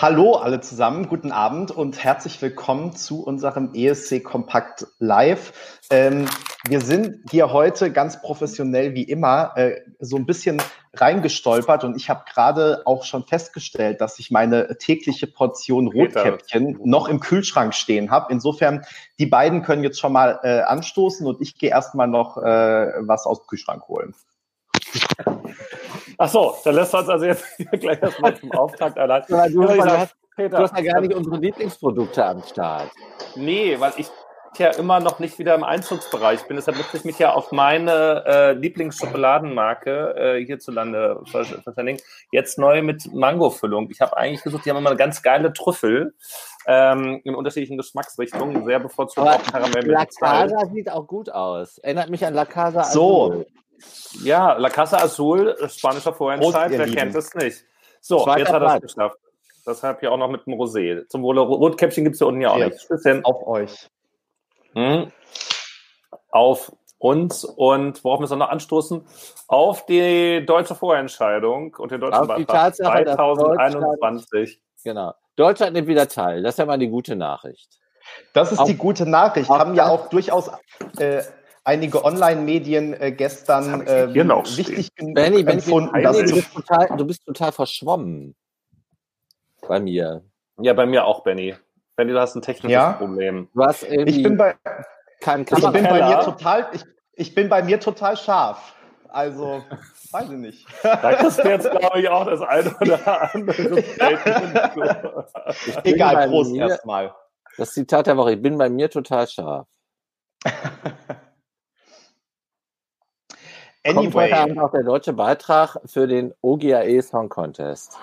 Hallo alle zusammen, guten Abend und herzlich willkommen zu unserem ESC Kompakt Live. Ähm, wir sind hier heute ganz professionell wie immer äh, so ein bisschen reingestolpert und ich habe gerade auch schon festgestellt, dass ich meine tägliche Portion Rotkäppchen noch im Kühlschrank stehen habe. Insofern, die beiden können jetzt schon mal äh, anstoßen und ich gehe erstmal noch äh, was aus dem Kühlschrank holen. Ach so, dann lässt uns also jetzt gleich erstmal zum Auftakt allein. Ja, du, hast, du hast ja gar nicht unsere Lieblingsprodukte am Start. Nee, weil ich ja immer noch nicht wieder im Einzugsbereich bin. Deshalb möchte ich mich ja auf meine äh, Lieblingsschokoladenmarke äh, hierzulande verständigen. Jetzt neu mit Mangofüllung. Ich habe eigentlich gesucht, die haben immer eine ganz geile Trüffel ähm, in unterschiedlichen Geschmacksrichtungen. Sehr bevorzugt auch Karamell mit La Casa sieht auch gut aus. Erinnert mich an La Casa So, ja, La Casa Azul, spanischer Vorentscheid, wer kennt es nicht. So, Zweiter jetzt hat er es geschafft. Deshalb hier auch noch mit dem Rosé. Zum Wohle Rotkäppchen gibt es hier unten ja auch nicht. Bisschen. Auf euch. Hm. Auf uns und worauf müssen wir noch anstoßen? Auf die deutsche Vorentscheidung und den deutschen Beitrag 2021. Genau. Deutschland nimmt wieder teil. Das ist ja mal die gute Nachricht. Das ist auch, die gute Nachricht. Haben ja auch durchaus äh, einige Online-Medien äh, gestern äh, wichtig Benny, empfunden. Benny, du, bist total, du bist total verschwommen. Bei mir. Ja, bei mir auch, Benny. Benny, du hast ein technisches ja? Problem. Was ich bin bei, ich bin bei mir total, ich, ich bin bei mir total scharf. Also, weiß ich nicht. Da kriegst du jetzt, glaube ich, auch das eine oder andere Egal, Prost erstmal. Das Zitat der Woche, ich bin bei mir total scharf. Anyway. Kommt heute Abend auch der deutsche Beitrag für den OGAE Song Contest.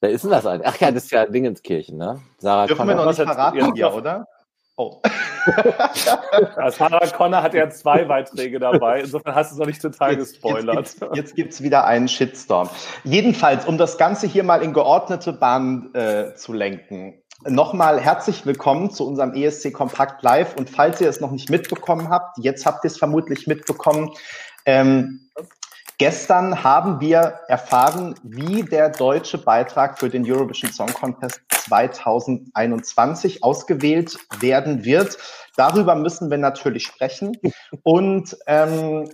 Wer ist denn das eigentlich? Ach ja, das ist ja Dingenskirchen, ne? Sarah Dürfen Connor. wir noch nicht verraten hier, oder? Oh. Sarah Connor hat ja zwei Beiträge dabei. Insofern hast du es noch nicht total jetzt, gespoilert. Jetzt gibt es wieder einen Shitstorm. Jedenfalls, um das Ganze hier mal in geordnete Bahnen äh, zu lenken. Nochmal herzlich willkommen zu unserem ESC Kompakt Live. Und falls ihr es noch nicht mitbekommen habt, jetzt habt ihr es vermutlich mitbekommen. Ähm, gestern haben wir erfahren, wie der deutsche Beitrag für den Eurovision Song Contest 2021 ausgewählt werden wird. Darüber müssen wir natürlich sprechen. Und ähm,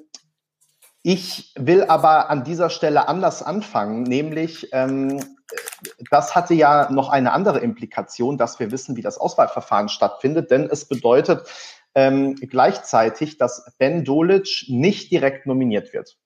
ich will aber an dieser Stelle anders anfangen, nämlich ähm, das hatte ja noch eine andere Implikation, dass wir wissen, wie das Auswahlverfahren stattfindet, denn es bedeutet ähm, gleichzeitig, dass Ben Dolic nicht direkt nominiert wird.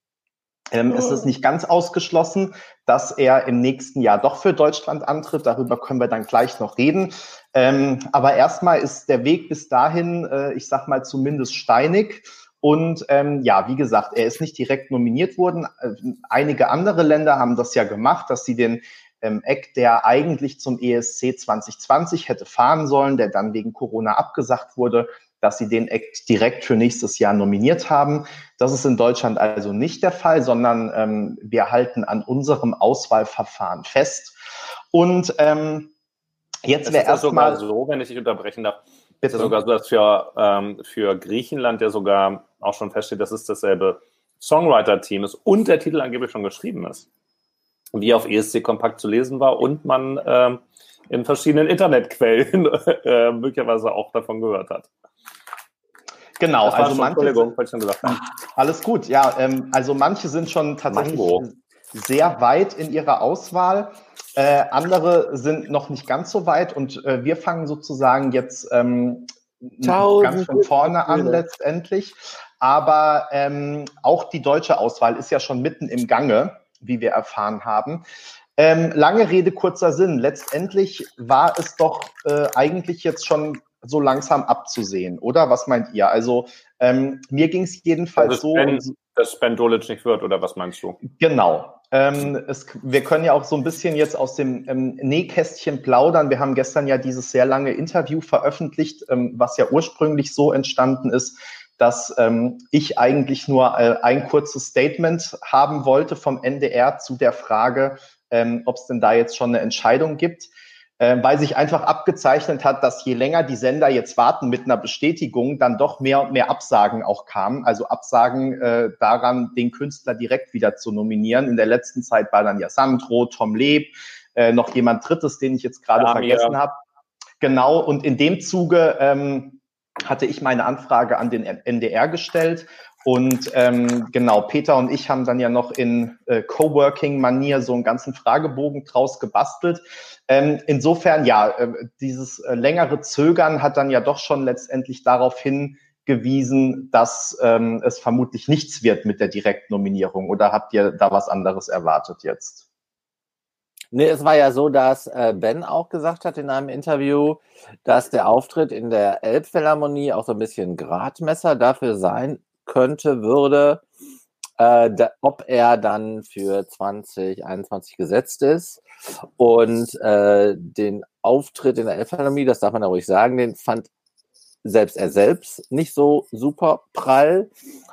Ähm, oh. Es ist nicht ganz ausgeschlossen, dass er im nächsten Jahr doch für Deutschland antritt. Darüber können wir dann gleich noch reden. Ähm, aber erstmal ist der Weg bis dahin, äh, ich sag mal, zumindest steinig. Und ähm, ja, wie gesagt, er ist nicht direkt nominiert worden. Äh, einige andere Länder haben das ja gemacht, dass sie den ähm, Eck, der eigentlich zum ESC 2020 hätte fahren sollen, der dann wegen Corona abgesagt wurde, dass sie den Eck direkt für nächstes Jahr nominiert haben. Das ist in Deutschland also nicht der Fall, sondern ähm, wir halten an unserem Auswahlverfahren fest. Und ähm, jetzt wäre erstmal so, wenn ich dich unterbrechen darf. Bitte. Ist sogar so, dass für, ähm, für Griechenland ja sogar auch schon feststeht, dass es dasselbe Songwriter-Team ist und der Titel angeblich schon geschrieben ist wie auf ESC Kompakt zu lesen war und man ähm, in verschiedenen Internetquellen äh, möglicherweise auch davon gehört hat. Genau, also schon, manche, Entschuldigung, schon gesagt haben. Alles gut, ja, ähm, also manche sind schon tatsächlich Mango. sehr weit in ihrer Auswahl. Äh, andere sind noch nicht ganz so weit und äh, wir fangen sozusagen jetzt ähm, ganz von vorne an letztendlich. Aber ähm, auch die deutsche Auswahl ist ja schon mitten im Gange wie wir erfahren haben. Ähm, lange Rede, kurzer Sinn. Letztendlich war es doch äh, eigentlich jetzt schon so langsam abzusehen, oder? Was meint ihr? Also ähm, mir ging es jedenfalls also, so. Ben, dass Ben Dolic nicht wird, oder was meinst du? Genau. Ähm, es, wir können ja auch so ein bisschen jetzt aus dem ähm, Nähkästchen plaudern. Wir haben gestern ja dieses sehr lange Interview veröffentlicht, ähm, was ja ursprünglich so entstanden ist, dass ähm, ich eigentlich nur äh, ein kurzes Statement haben wollte vom NDR zu der Frage, ähm, ob es denn da jetzt schon eine Entscheidung gibt, äh, weil sich einfach abgezeichnet hat, dass je länger die Sender jetzt warten mit einer Bestätigung, dann doch mehr und mehr Absagen auch kamen. Also Absagen äh, daran, den Künstler direkt wieder zu nominieren. In der letzten Zeit war dann ja Sandro, Tom Leb, äh, noch jemand Drittes, den ich jetzt gerade ja, vergessen habe. Genau, und in dem Zuge ähm, hatte ich meine Anfrage an den NDR gestellt und ähm, genau, Peter und ich haben dann ja noch in äh, Coworking-Manier so einen ganzen Fragebogen draus gebastelt. Ähm, insofern, ja, äh, dieses äh, längere Zögern hat dann ja doch schon letztendlich darauf hingewiesen, dass ähm, es vermutlich nichts wird mit der Direktnominierung. Oder habt ihr da was anderes erwartet jetzt? Nee, es war ja so, dass äh, Ben auch gesagt hat in einem Interview, dass der Auftritt in der Elbphilharmonie auch so ein bisschen Gradmesser dafür sein könnte, würde, äh, da, ob er dann für 2021 gesetzt ist. Und äh, den Auftritt in der Elbphilharmonie, das darf man ja ruhig sagen, den fand selbst er selbst nicht so super prall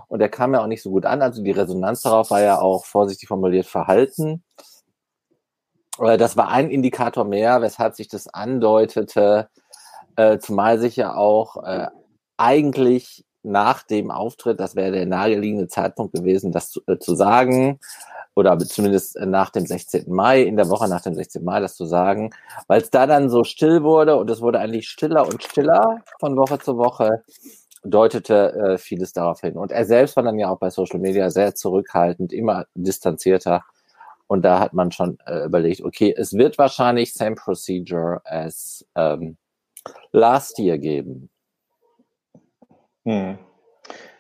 und er kam ja auch nicht so gut an. Also die Resonanz darauf war ja auch vorsichtig formuliert verhalten. Äh, das war ein Indikator mehr, weshalb sich das andeutete, äh, zumal sich ja auch äh, eigentlich nach dem Auftritt, das wäre der naheliegende Zeitpunkt gewesen, das zu, äh, zu sagen, oder zumindest nach dem 16. Mai, in der Woche nach dem 16. Mai, das zu sagen, weil es da dann so still wurde und es wurde eigentlich stiller und stiller von Woche zu Woche, deutete äh, vieles darauf hin. Und er selbst war dann ja auch bei Social Media sehr zurückhaltend, immer distanzierter. Und da hat man schon äh, überlegt, okay, es wird wahrscheinlich same procedure as ähm, last year geben. Hm.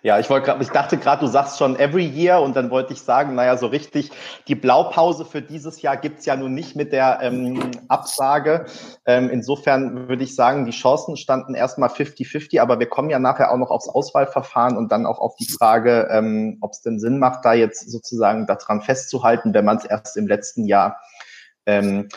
Ja, ich wollte ich dachte gerade, du sagst schon every year und dann wollte ich sagen, naja, so richtig, die Blaupause für dieses Jahr gibt's ja nun nicht mit der ähm, Absage. Ähm, insofern würde ich sagen, die Chancen standen erstmal 50-50, aber wir kommen ja nachher auch noch aufs Auswahlverfahren und dann auch auf die Frage, ähm, ob es denn Sinn macht, da jetzt sozusagen daran festzuhalten, wenn man es erst im letzten Jahr ähm,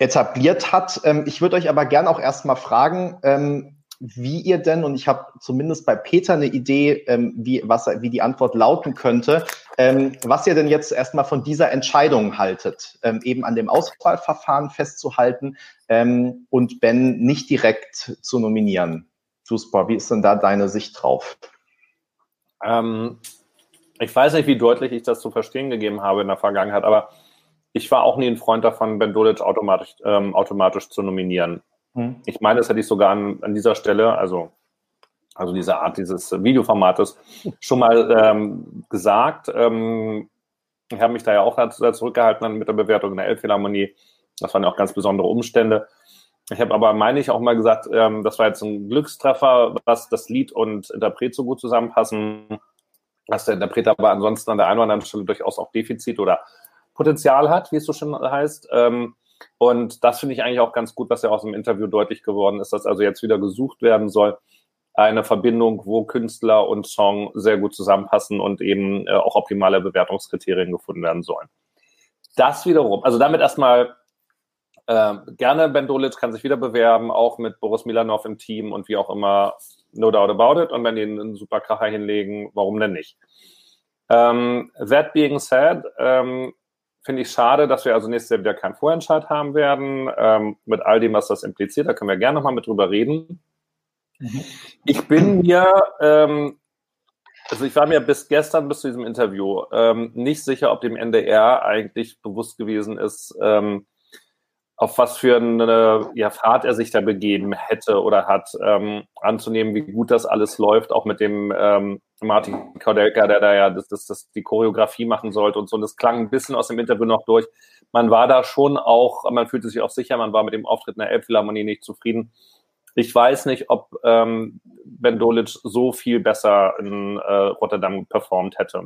etabliert hat. Ähm, ich würde euch aber gern auch erstmal fragen, ähm, wie ihr denn, und ich habe zumindest bei Peter eine Idee, ähm, wie, was, wie die Antwort lauten könnte, ähm, was ihr denn jetzt erstmal von dieser Entscheidung haltet, ähm, eben an dem Auswahlverfahren festzuhalten ähm, und Ben nicht direkt zu nominieren. Super, wie ist denn da deine Sicht drauf? Ähm, ich weiß nicht, wie deutlich ich das zu verstehen gegeben habe in der Vergangenheit, aber ich war auch nie ein Freund davon, Ben Dolic automatisch, ähm, automatisch zu nominieren. Hm. Ich meine, das hätte ich sogar an, an dieser Stelle, also, also diese Art dieses Videoformates, schon mal ähm, gesagt. Ähm, ich habe mich da ja auch dazu zurückgehalten mit der Bewertung in der Elbphilharmonie. Das waren ja auch ganz besondere Umstände. Ich habe aber, meine ich, auch mal gesagt, ähm, das war jetzt ein Glückstreffer, dass das Lied und Interpret so gut zusammenpassen, dass der Interpret aber ansonsten an der einen oder anderen Stelle durchaus auch Defizit oder Potenzial hat, wie es so schön heißt. Ähm, und das finde ich eigentlich auch ganz gut, was ja aus dem Interview deutlich geworden ist, dass also jetzt wieder gesucht werden soll, eine Verbindung, wo Künstler und Song sehr gut zusammenpassen und eben äh, auch optimale Bewertungskriterien gefunden werden sollen. Das wiederum, also damit erstmal äh, gerne Ben Dolic kann sich wieder bewerben, auch mit Boris Milanov im Team und wie auch immer, no doubt about it. Und wenn die einen super Kracher hinlegen, warum denn nicht? Ähm, that being said, ähm, finde ich schade, dass wir also nächstes Jahr wieder keinen Vorentscheid haben werden. Ähm, mit all dem, was das impliziert, da können wir gerne nochmal mit drüber reden. Mhm. Ich bin mir, ähm, also ich war mir bis gestern, bis zu diesem Interview, ähm, nicht sicher, ob dem NDR eigentlich bewusst gewesen ist, ähm, auf was für eine ja, Fahrt er sich da begeben hätte oder hat, ähm, anzunehmen, wie gut das alles läuft, auch mit dem ähm, Martin Kaudelka, der da ja das, das, das, die Choreografie machen sollte und so. Und das klang ein bisschen aus dem Interview noch durch. Man war da schon auch, man fühlte sich auch sicher, man war mit dem Auftritt in der Elbphilharmonie nicht zufrieden. Ich weiß nicht, ob ähm, Ben Dolic so viel besser in äh, Rotterdam performt hätte.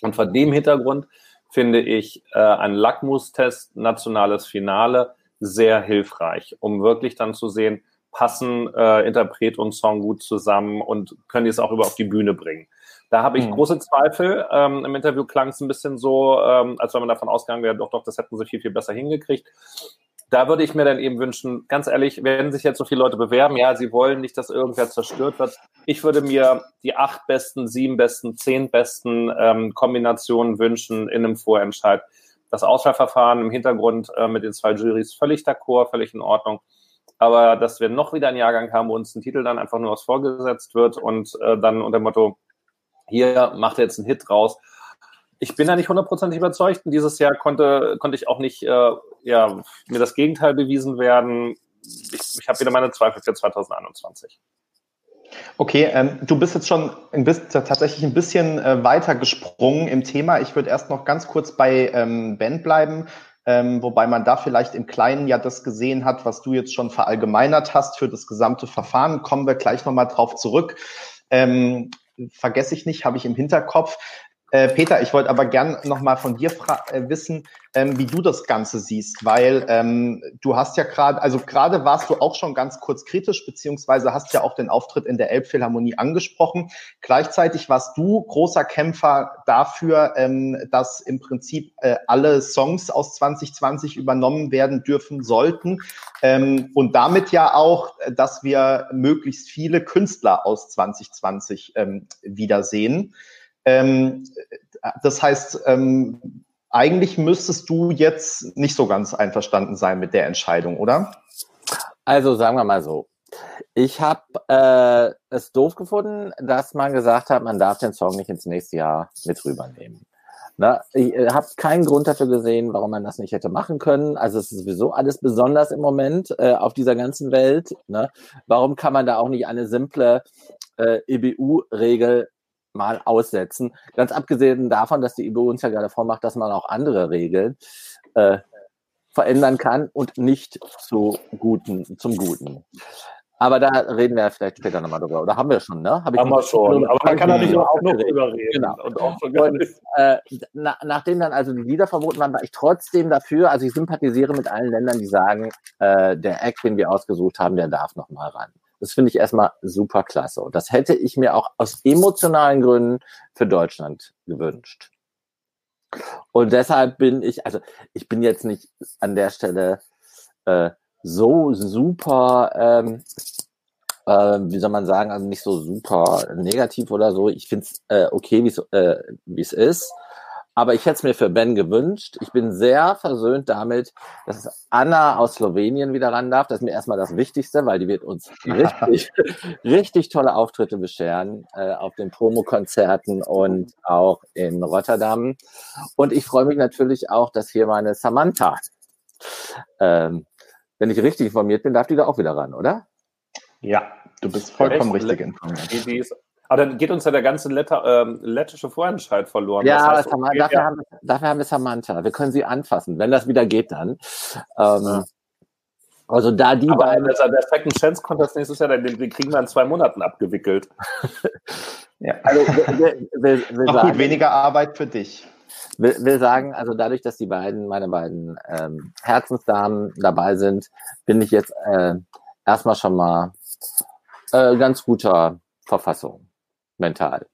Und vor dem Hintergrund finde ich äh, ein Lackmustest, nationales Finale, sehr hilfreich, um wirklich dann zu sehen, passen äh, Interpret und Song gut zusammen und können die es auch über auf die Bühne bringen. Da habe ich mhm. große Zweifel. Ähm, Im Interview klang es ein bisschen so, ähm, als wenn man davon ausgegangen wäre, doch, doch, das hätten sie viel, viel besser hingekriegt. Da würde ich mir dann eben wünschen, ganz ehrlich, wenn sich jetzt so viele Leute bewerben, ja, sie wollen nicht, dass irgendwer zerstört wird. Ich würde mir die acht besten, sieben besten, zehn besten ähm, Kombinationen wünschen in einem Vorentscheid. Das Auswahlverfahren im Hintergrund äh, mit den zwei Juries völlig d'accord, völlig in Ordnung. Aber dass wir noch wieder einen Jahrgang haben, wo uns ein Titel dann einfach nur was vorgesetzt wird und äh, dann unter dem Motto, hier macht er jetzt einen Hit raus. Ich bin da nicht hundertprozentig überzeugt. Und dieses Jahr konnte, konnte ich auch nicht äh, ja, mir das Gegenteil bewiesen werden. Ich, ich habe wieder meine Zweifel für 2021. Okay, ähm, du bist jetzt schon ein bisschen, tatsächlich ein bisschen äh, weiter gesprungen im Thema. Ich würde erst noch ganz kurz bei ähm, Ben bleiben, ähm, wobei man da vielleicht im Kleinen ja das gesehen hat, was du jetzt schon verallgemeinert hast für das gesamte Verfahren. Kommen wir gleich nochmal drauf zurück. Ähm, vergesse ich nicht, habe ich im Hinterkopf. Äh, Peter, ich wollte aber gern nochmal von dir äh, wissen, ähm, wie du das Ganze siehst, weil ähm, du hast ja gerade, also gerade warst du auch schon ganz kurz kritisch, beziehungsweise hast ja auch den Auftritt in der Elbphilharmonie angesprochen. Gleichzeitig warst du großer Kämpfer dafür, ähm, dass im Prinzip äh, alle Songs aus 2020 übernommen werden dürfen sollten ähm, und damit ja auch, dass wir möglichst viele Künstler aus 2020 ähm, wiedersehen. Ähm, das heißt, ähm, eigentlich müsstest du jetzt nicht so ganz einverstanden sein mit der Entscheidung, oder? Also sagen wir mal so. Ich habe äh, es doof gefunden, dass man gesagt hat, man darf den Song nicht ins nächste Jahr mit rübernehmen. Na, ich äh, habe keinen Grund dafür gesehen, warum man das nicht hätte machen können. Also es ist sowieso alles besonders im Moment äh, auf dieser ganzen Welt. Ne? Warum kann man da auch nicht eine simple äh, EBU-Regel mal aussetzen. Ganz abgesehen davon, dass die IBU uns ja gerade vormacht, dass man auch andere Regeln äh, verändern kann und nicht zu guten, zum Guten. Aber da reden wir vielleicht später nochmal drüber. Oder haben wir schon, ne? Hab haben wir schon. Aber man kann natürlich auch noch drüber reden. Genau. Und, auch und äh, na, nachdem dann also die Lieder verboten waren, war ich trotzdem dafür. Also ich sympathisiere mit allen Ländern, die sagen, äh, der Act, den wir ausgesucht haben, der darf noch mal ran. Das finde ich erstmal super klasse. Und das hätte ich mir auch aus emotionalen Gründen für Deutschland gewünscht. Und deshalb bin ich, also ich bin jetzt nicht an der Stelle äh, so super, ähm, äh, wie soll man sagen, also nicht so super negativ oder so. Ich finde es äh, okay, wie äh, es ist. Aber ich hätte es mir für Ben gewünscht. Ich bin sehr versöhnt damit, dass Anna aus Slowenien wieder ran darf. Das ist mir erstmal das Wichtigste, weil die wird uns richtig, richtig tolle Auftritte bescheren äh, auf den Promokonzerten und auch in Rotterdam. Und ich freue mich natürlich auch, dass hier meine Samantha, ähm, wenn ich richtig informiert bin, darf die da auch wieder ran, oder? Ja, du bist vollkommen richtig informiert. Die, die ist aber dann geht uns ja der ganze Letter, ähm, lettische Vorentscheid verloren. Ja, das heißt, okay, dafür, ja. Haben, dafür, haben, wir Samantha. Wir können sie anfassen, wenn das wieder geht dann. Ähm. Also da die Aber beiden. Also der Second Chance Contest nächstes Jahr, den, den kriegen wir in zwei Monaten abgewickelt. ja. Also will, will, will sagen, gut, weniger Arbeit für dich. Will, will sagen, also dadurch, dass die beiden, meine beiden ähm, Herzensdamen dabei sind, bin ich jetzt äh, erstmal schon mal äh, ganz guter Verfassung mental.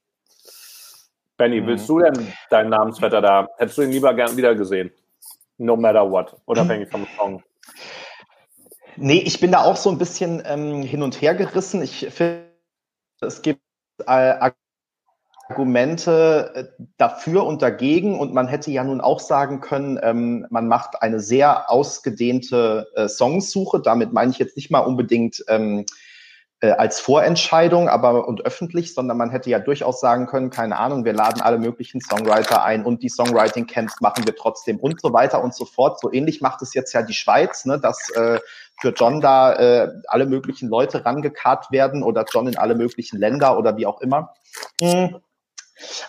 Benny, willst mhm. du denn deinen Namensvetter da? Hättest du ihn lieber gern wieder gesehen? No matter what, unabhängig vom Song. Nee, ich bin da auch so ein bisschen ähm, hin und her gerissen. Ich finde, es gibt äh, Argumente äh, dafür und dagegen und man hätte ja nun auch sagen können, ähm, man macht eine sehr ausgedehnte äh, Songsuche. Damit meine ich jetzt nicht mal unbedingt ähm, äh, als Vorentscheidung, aber und öffentlich, sondern man hätte ja durchaus sagen können, keine Ahnung, wir laden alle möglichen Songwriter ein und die Songwriting Camps machen wir trotzdem und so weiter und so fort. So ähnlich macht es jetzt ja die Schweiz, ne, dass äh, für John da äh, alle möglichen Leute rangekarrt werden oder John in alle möglichen Länder oder wie auch immer. Mhm.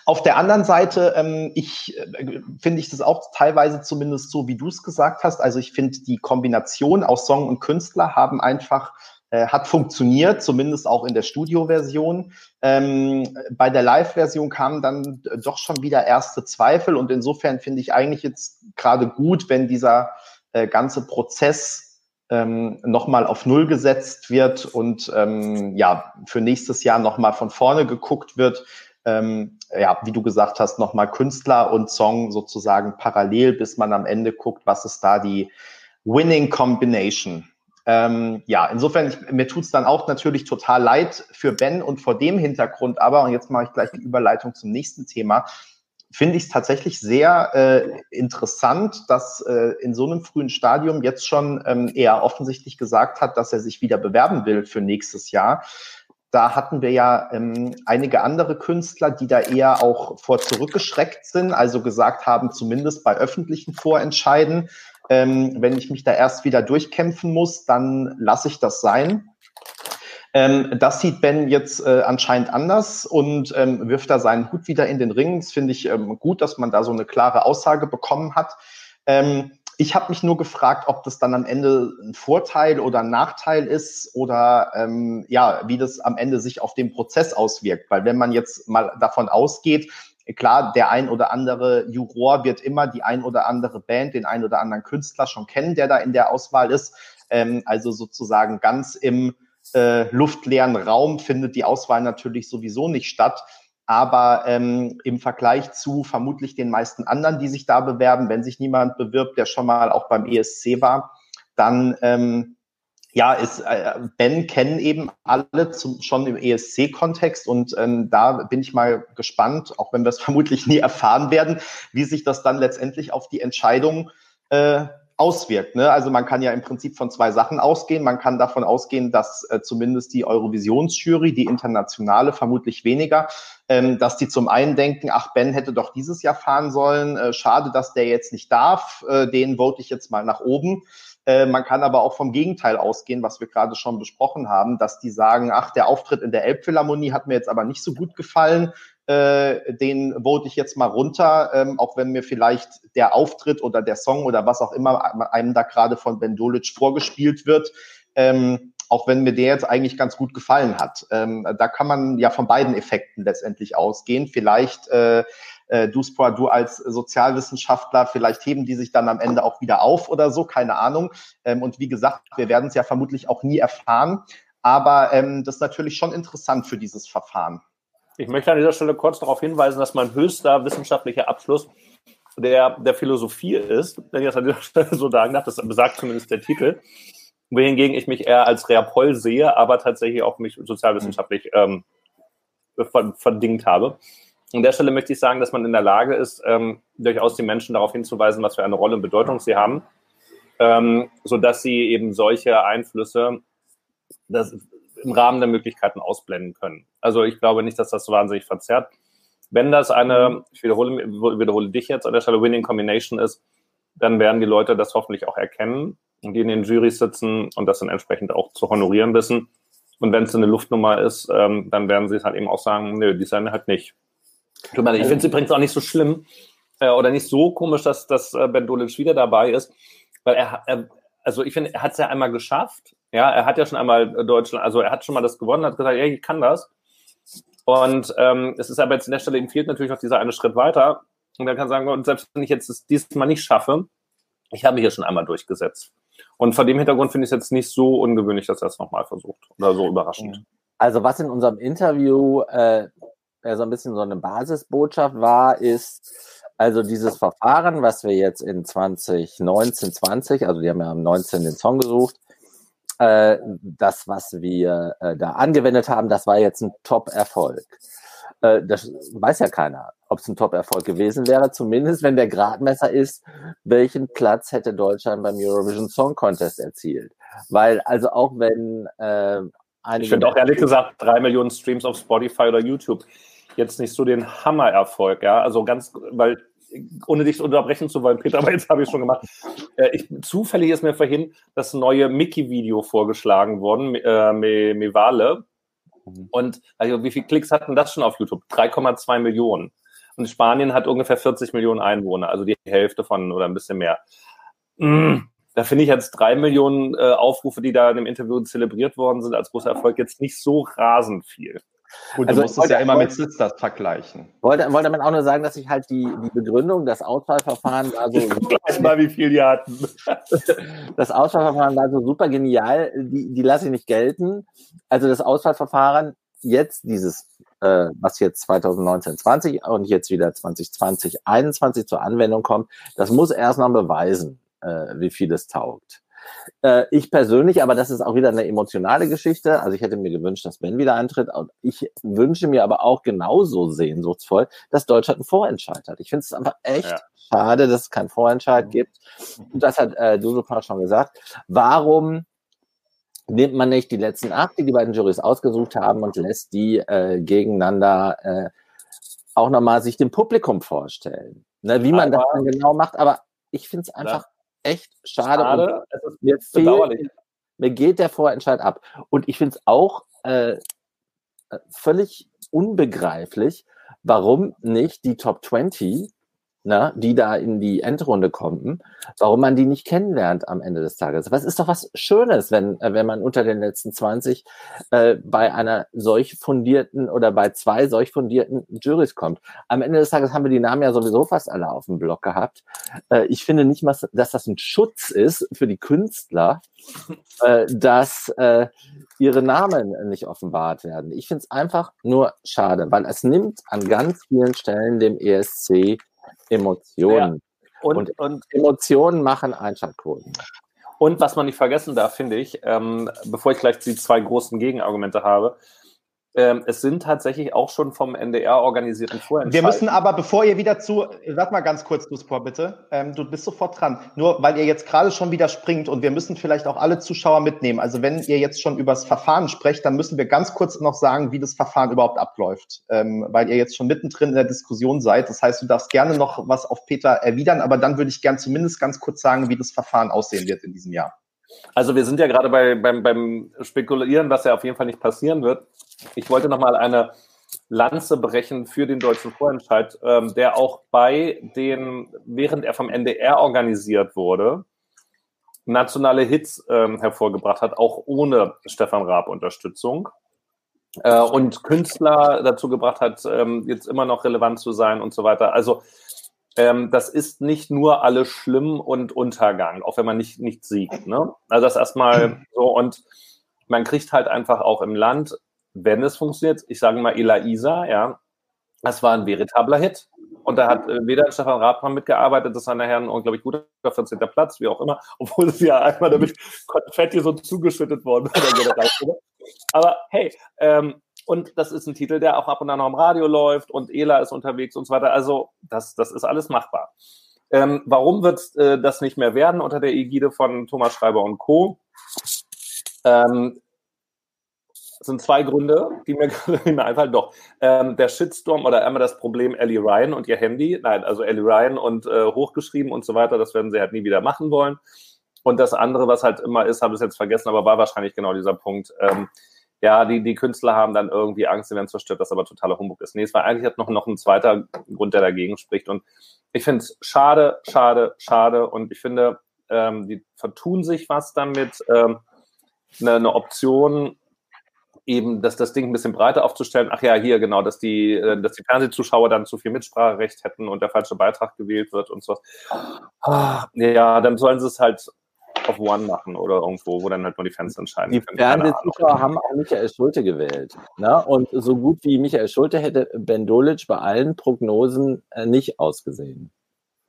Auf der anderen Seite, ähm, ich äh, finde ich das auch teilweise zumindest so, wie du es gesagt hast. Also ich finde die Kombination aus Song und Künstler haben einfach äh, hat funktioniert, zumindest auch in der Studio-Version. Ähm, bei der Live-Version kamen dann doch schon wieder erste Zweifel und insofern finde ich eigentlich jetzt gerade gut, wenn dieser äh, ganze Prozess ähm, nochmal auf Null gesetzt wird und ähm, ja, für nächstes Jahr nochmal von vorne geguckt wird. Ähm, ja, wie du gesagt hast, nochmal Künstler und Song sozusagen parallel, bis man am Ende guckt, was ist da die Winning Combination. Ähm, ja, insofern, ich, mir tut's dann auch natürlich total leid für Ben und vor dem Hintergrund aber, und jetzt mache ich gleich die Überleitung zum nächsten Thema, finde ich es tatsächlich sehr äh, interessant, dass äh, in so einem frühen Stadium jetzt schon ähm, er offensichtlich gesagt hat, dass er sich wieder bewerben will für nächstes Jahr. Da hatten wir ja ähm, einige andere Künstler, die da eher auch vor zurückgeschreckt sind, also gesagt haben, zumindest bei öffentlichen Vorentscheiden, Ähm, wenn ich mich da erst wieder durchkämpfen muss, dann lasse ich das sein. Ähm, das sieht Ben jetzt äh, anscheinend anders und ähm, wirft da seinen Hut wieder in den Ring. Das finde ich ähm, gut, dass man da so eine klare Aussage bekommen hat. Ähm, ich habe mich nur gefragt, ob das dann am Ende ein Vorteil oder ein Nachteil ist oder ähm, ja, wie das am Ende sich auf den Prozess auswirkt. Weil wenn man jetzt mal davon ausgeht, klar, der ein oder andere Juror wird immer die ein oder andere Band, den ein oder anderen Künstler schon kennen, der da in der Auswahl ist. Ähm, also sozusagen ganz im äh, luftleeren Raum findet die Auswahl natürlich sowieso nicht statt. Aber ähm, im Vergleich zu vermutlich den meisten anderen, die sich da bewerben, wenn sich niemand bewirbt, der schon mal auch beim ESC war, dann ähm, ja, ist äh, Ben kennen eben alle zum, schon im ESC-Kontext und ähm, da bin ich mal gespannt, auch wenn wir es vermutlich nie erfahren werden, wie sich das dann letztendlich auf die Entscheidung äh, auswirkt. Ne? Also man kann ja im Prinzip von zwei Sachen ausgehen. Man kann davon ausgehen, dass äh, zumindest die Eurovisionsjury, die internationale, vermutlich weniger, ähm, dass die zum einen denken, ach, Ben hätte doch dieses Jahr fahren sollen, äh, schade, dass der jetzt nicht darf, äh, den vote ich jetzt mal nach oben. Äh, man kann aber auch vom Gegenteil ausgehen, was wir gerade schon besprochen haben, dass die sagen, ach, der Auftritt in der Elbphilharmonie hat mir jetzt aber nicht so gut gefallen, äh, den vote ich jetzt mal runter, ähm, auch wenn mir vielleicht der Auftritt oder der Song oder was auch immer einem da gerade von Ben Dolic vorgespielt wird, ähm, auch wenn mir der jetzt eigentlich ganz gut gefallen hat. Ähm, da kann man ja von beiden Effekten letztendlich ausgehen. Vielleicht äh, äh, Duspor, du als Sozialwissenschaftler, vielleicht heben die sich dann am Ende auch wieder auf oder so, keine Ahnung. Ähm, und wie gesagt, wir werden es ja vermutlich auch nie erfahren. Aber ähm, das ist natürlich schon interessant für dieses Verfahren. Ich möchte an dieser Stelle kurz darauf hinweisen, dass mein höchster wissenschaftlicher Abschluss der, der Philosophie ist, wenn ich das an dieser Stelle so sagen darf, das besagt zumindest der Titel, wohingegen ich mich eher als Reapol sehe, aber tatsächlich auch mich sozialwissenschaftlich ähm, verdingt habe. An der Stelle möchte ich sagen, dass man in der Lage ist, ähm, durchaus die Menschen darauf hinzuweisen, was für eine Rolle und Bedeutung sie haben, ähm, sodass sie eben solche Einflüsse das im Rahmen der Möglichkeiten ausblenden können. Also ich glaube nicht, dass das so wahnsinnig verzerrt. Wenn das eine, ich wiederhole, wiederhole dich jetzt an der Stelle, Winning Combination ist, dann werden die Leute das hoffentlich auch erkennen die in den Jurys sitzen und das dann entsprechend auch zu honorieren wissen. Und wenn es eine Luftnummer ist, ähm, dann werden sie es halt eben auch sagen, nö, die sind halt nicht. Ich finde es übrigens auch nicht so schlimm äh, oder nicht so komisch, dass, dass äh, Ben Dolic wieder dabei ist, weil er, er also ich finde, er hat es ja einmal geschafft. Ja, er hat ja schon einmal Deutschland, also er hat schon mal das gewonnen, hat gesagt, ja, ich kann das. Und ähm, es ist aber jetzt an der Stelle, ihm fehlt natürlich noch dieser eine Schritt weiter. Und er kann sagen, und selbst wenn ich jetzt das diesmal nicht schaffe, ich habe mich ja schon einmal durchgesetzt. Und vor dem Hintergrund finde ich es jetzt nicht so ungewöhnlich, dass er es nochmal versucht oder so überraschend. Also was in unserem Interview äh, so ein bisschen so eine Basisbotschaft war, ist, also dieses Verfahren, was wir jetzt in 2019, 20, also die haben ja am 19 den Song gesucht, äh, das, was wir äh, da angewendet haben, das war jetzt ein Top-Erfolg. Äh, das weiß ja keiner, ob es ein Top-Erfolg gewesen wäre, zumindest wenn der Gradmesser ist, welchen Platz hätte Deutschland beim Eurovision Song Contest erzielt. Weil also auch wenn äh. Ich finde auch ehrlich gesagt drei Millionen Streams auf Spotify oder YouTube jetzt nicht so den Hammererfolg, ja. Also ganz, weil ohne dich unterbrechen zu wollen, Peter, aber jetzt habe ich schon gemacht. Äh, ich, zufällig ist mir vorhin das neue Mickey-Video vorgeschlagen worden, äh, Me, Mevale. Mhm. Und also, wie viele Klicks hatten das schon auf YouTube? 3,2 Millionen. Und Spanien hat ungefähr 40 Millionen Einwohner, also die Hälfte von oder ein bisschen mehr. Mm, da finde ich jetzt drei Millionen äh, Aufrufe, die da in dem Interview zelebriert worden sind, als großer Erfolg jetzt nicht so rasend viel. Gut, also, du musst es ja immer mit Sitzdas vergleichen. Wollte, wollte man auch nur sagen, dass ich halt die, die Begründung, das Auswahlverfahren war so. Gleich mal, wie viel die hatten. das Auswahlverfahren war so super genial, die, die lasse ich nicht gelten. Also das Auswahlverfahren, jetzt dieses, äh, was jetzt 2019, 20 und jetzt wieder 2020, 21 zur Anwendung kommt, das muss erst noch beweisen, äh, wie viel es taugt. Äh, ich persönlich, aber das ist auch wieder eine emotionale Geschichte. Also ich hätte mir gewünscht, dass Ben wieder eintritt. Ich wünsche mir aber auch genauso sehnsuchtsvoll, dass Deutschland einen Vorentscheid hat. Ich finde es einfach echt ja. schade, dass es keinen Vorentscheid mhm. gibt. Und das hat äh, Dusupa schon gesagt. Warum nimmt man nicht die letzten acht, die die beiden Jurys ausgesucht haben und lässt die äh, gegeneinander äh, auch nochmal sich dem Publikum vorstellen? Ne, wie man aber, das dann genau macht, aber ich finde es einfach echt schade. Schade, mir, fehlt, mir geht der Vorentscheid ab. Und ich finde es auch äh, völlig unbegreiflich, warum nicht die Top 20 ne, die da in die Endrunde kommen, warum man die nicht kennenlernt am Ende des Tages. Was ist doch was Schönes, wenn, äh, wenn man unter den letzten 20 äh, bei einer solch fundierten oder bei zwei solch fundierten Juries kommt. Am Ende des Tages haben wir die Namen ja sowieso fast alle auf dem Block gehabt. Äh, ich finde nicht mal, dass das ein Schutz ist für die Künstler, äh, dass äh, ihre Namen nicht offenbart werden. Ich finde es einfach nur schade, weil es nimmt an ganz vielen Stellen dem ESC Emotionen. Ja. Und, und, und, Emotionen machen Einschaltquoten. Und was man nicht vergessen darf, finde ich, ähm, bevor ich gleich die zwei großen Gegenargumente habe, ähm, es sind tatsächlich auch schon vom NDR organisierten Vorentscheid. Wir müssen aber, bevor ihr wieder zu, sag mal ganz kurz, Duspor, bitte, ähm, du bist sofort dran. Nur weil ihr jetzt gerade schon wieder springt und wir müssen vielleicht auch alle Zuschauer mitnehmen. Also wenn ihr jetzt schon über das Verfahren sprecht, dann müssen wir ganz kurz noch sagen, wie das Verfahren überhaupt abläuft, ähm, weil ihr jetzt schon mittendrin in der Diskussion seid. Das heißt, du darfst gerne noch was auf Peter erwidern, aber dann würde ich gern zumindest ganz kurz sagen, wie das Verfahren aussehen wird in diesem Jahr. Also wir sind ja gerade bei, beim, beim Spekulieren, was ja auf jeden Fall nicht passieren wird. Ich wollte nochmal eine Lanze brechen für den deutschen Vorentscheid, ähm, der auch bei den, während er vom NDR organisiert wurde, nationale Hits ähm, hervorgebracht hat, auch ohne Stefan Raab Unterstützung. Äh, und Künstler dazu gebracht hat, ähm, jetzt immer noch relevant zu sein und so weiter. Also ähm, das ist nicht nur alles schlimm und Untergang, auch wenn man nicht, nicht siegt. Ne? Also das erstmal so und man kriegt halt einfach auch im Land, wenn es funktioniert, ich sage mal Ela Isa, ja, das war ein veritabler Hit. Und da hat äh, weder Stefan Raab mitgearbeitet, das war nachher ein unglaublich guter 14. Platz, wie auch immer, obwohl es ja einmal damit Konfetti so zugeschüttet worden war. Aber hey, ähm, und das ist ein Titel, der auch ab und an noch im Radio läuft und Ela ist unterwegs und so weiter. Also das, das ist alles machbar. Ähm, warum wird äh, das nicht mehr werden unter der Ägide von Thomas Schreiber und Co.? Ähm, sind zwei Gründe, die mir, die mir einfallen. Doch, ähm, der Shitstorm oder einmal das Problem Ellie Ryan und ihr Handy. Nein, also Ellie Ryan und äh, hochgeschrieben und so weiter, das werden sie halt nie wieder machen wollen. Und das andere, was halt immer ist, habe ich jetzt vergessen, aber war wahrscheinlich genau dieser Punkt. Ähm, ja, die, die Künstler haben dann irgendwie Angst, sie werden zerstört, das aber totaler Humbug ist. Nee, es war eigentlich hat noch, noch ein zweiter Grund, der dagegen spricht. Und ich finde es schade, schade, schade. Und ich finde, ähm, die vertun sich was damit. Ähm, eine, eine Option, eben, dass das Ding ein bisschen breiter aufzustellen. Ach ja, hier genau, dass die, äh, dass die Fernsehzuschauer dann zu viel Mitspracherecht hätten und der falsche Beitrag gewählt wird und sowas. Ah, ja, dann sollen sie es halt auf One machen oder irgendwo, wo dann halt nur die Fans entscheiden. Die Fernsehzuschauer haben auch Michael Schulte gewählt. Ne? Und so gut wie Michael Schulte hätte Ben Dolic bei allen Prognosen äh, nicht ausgesehen.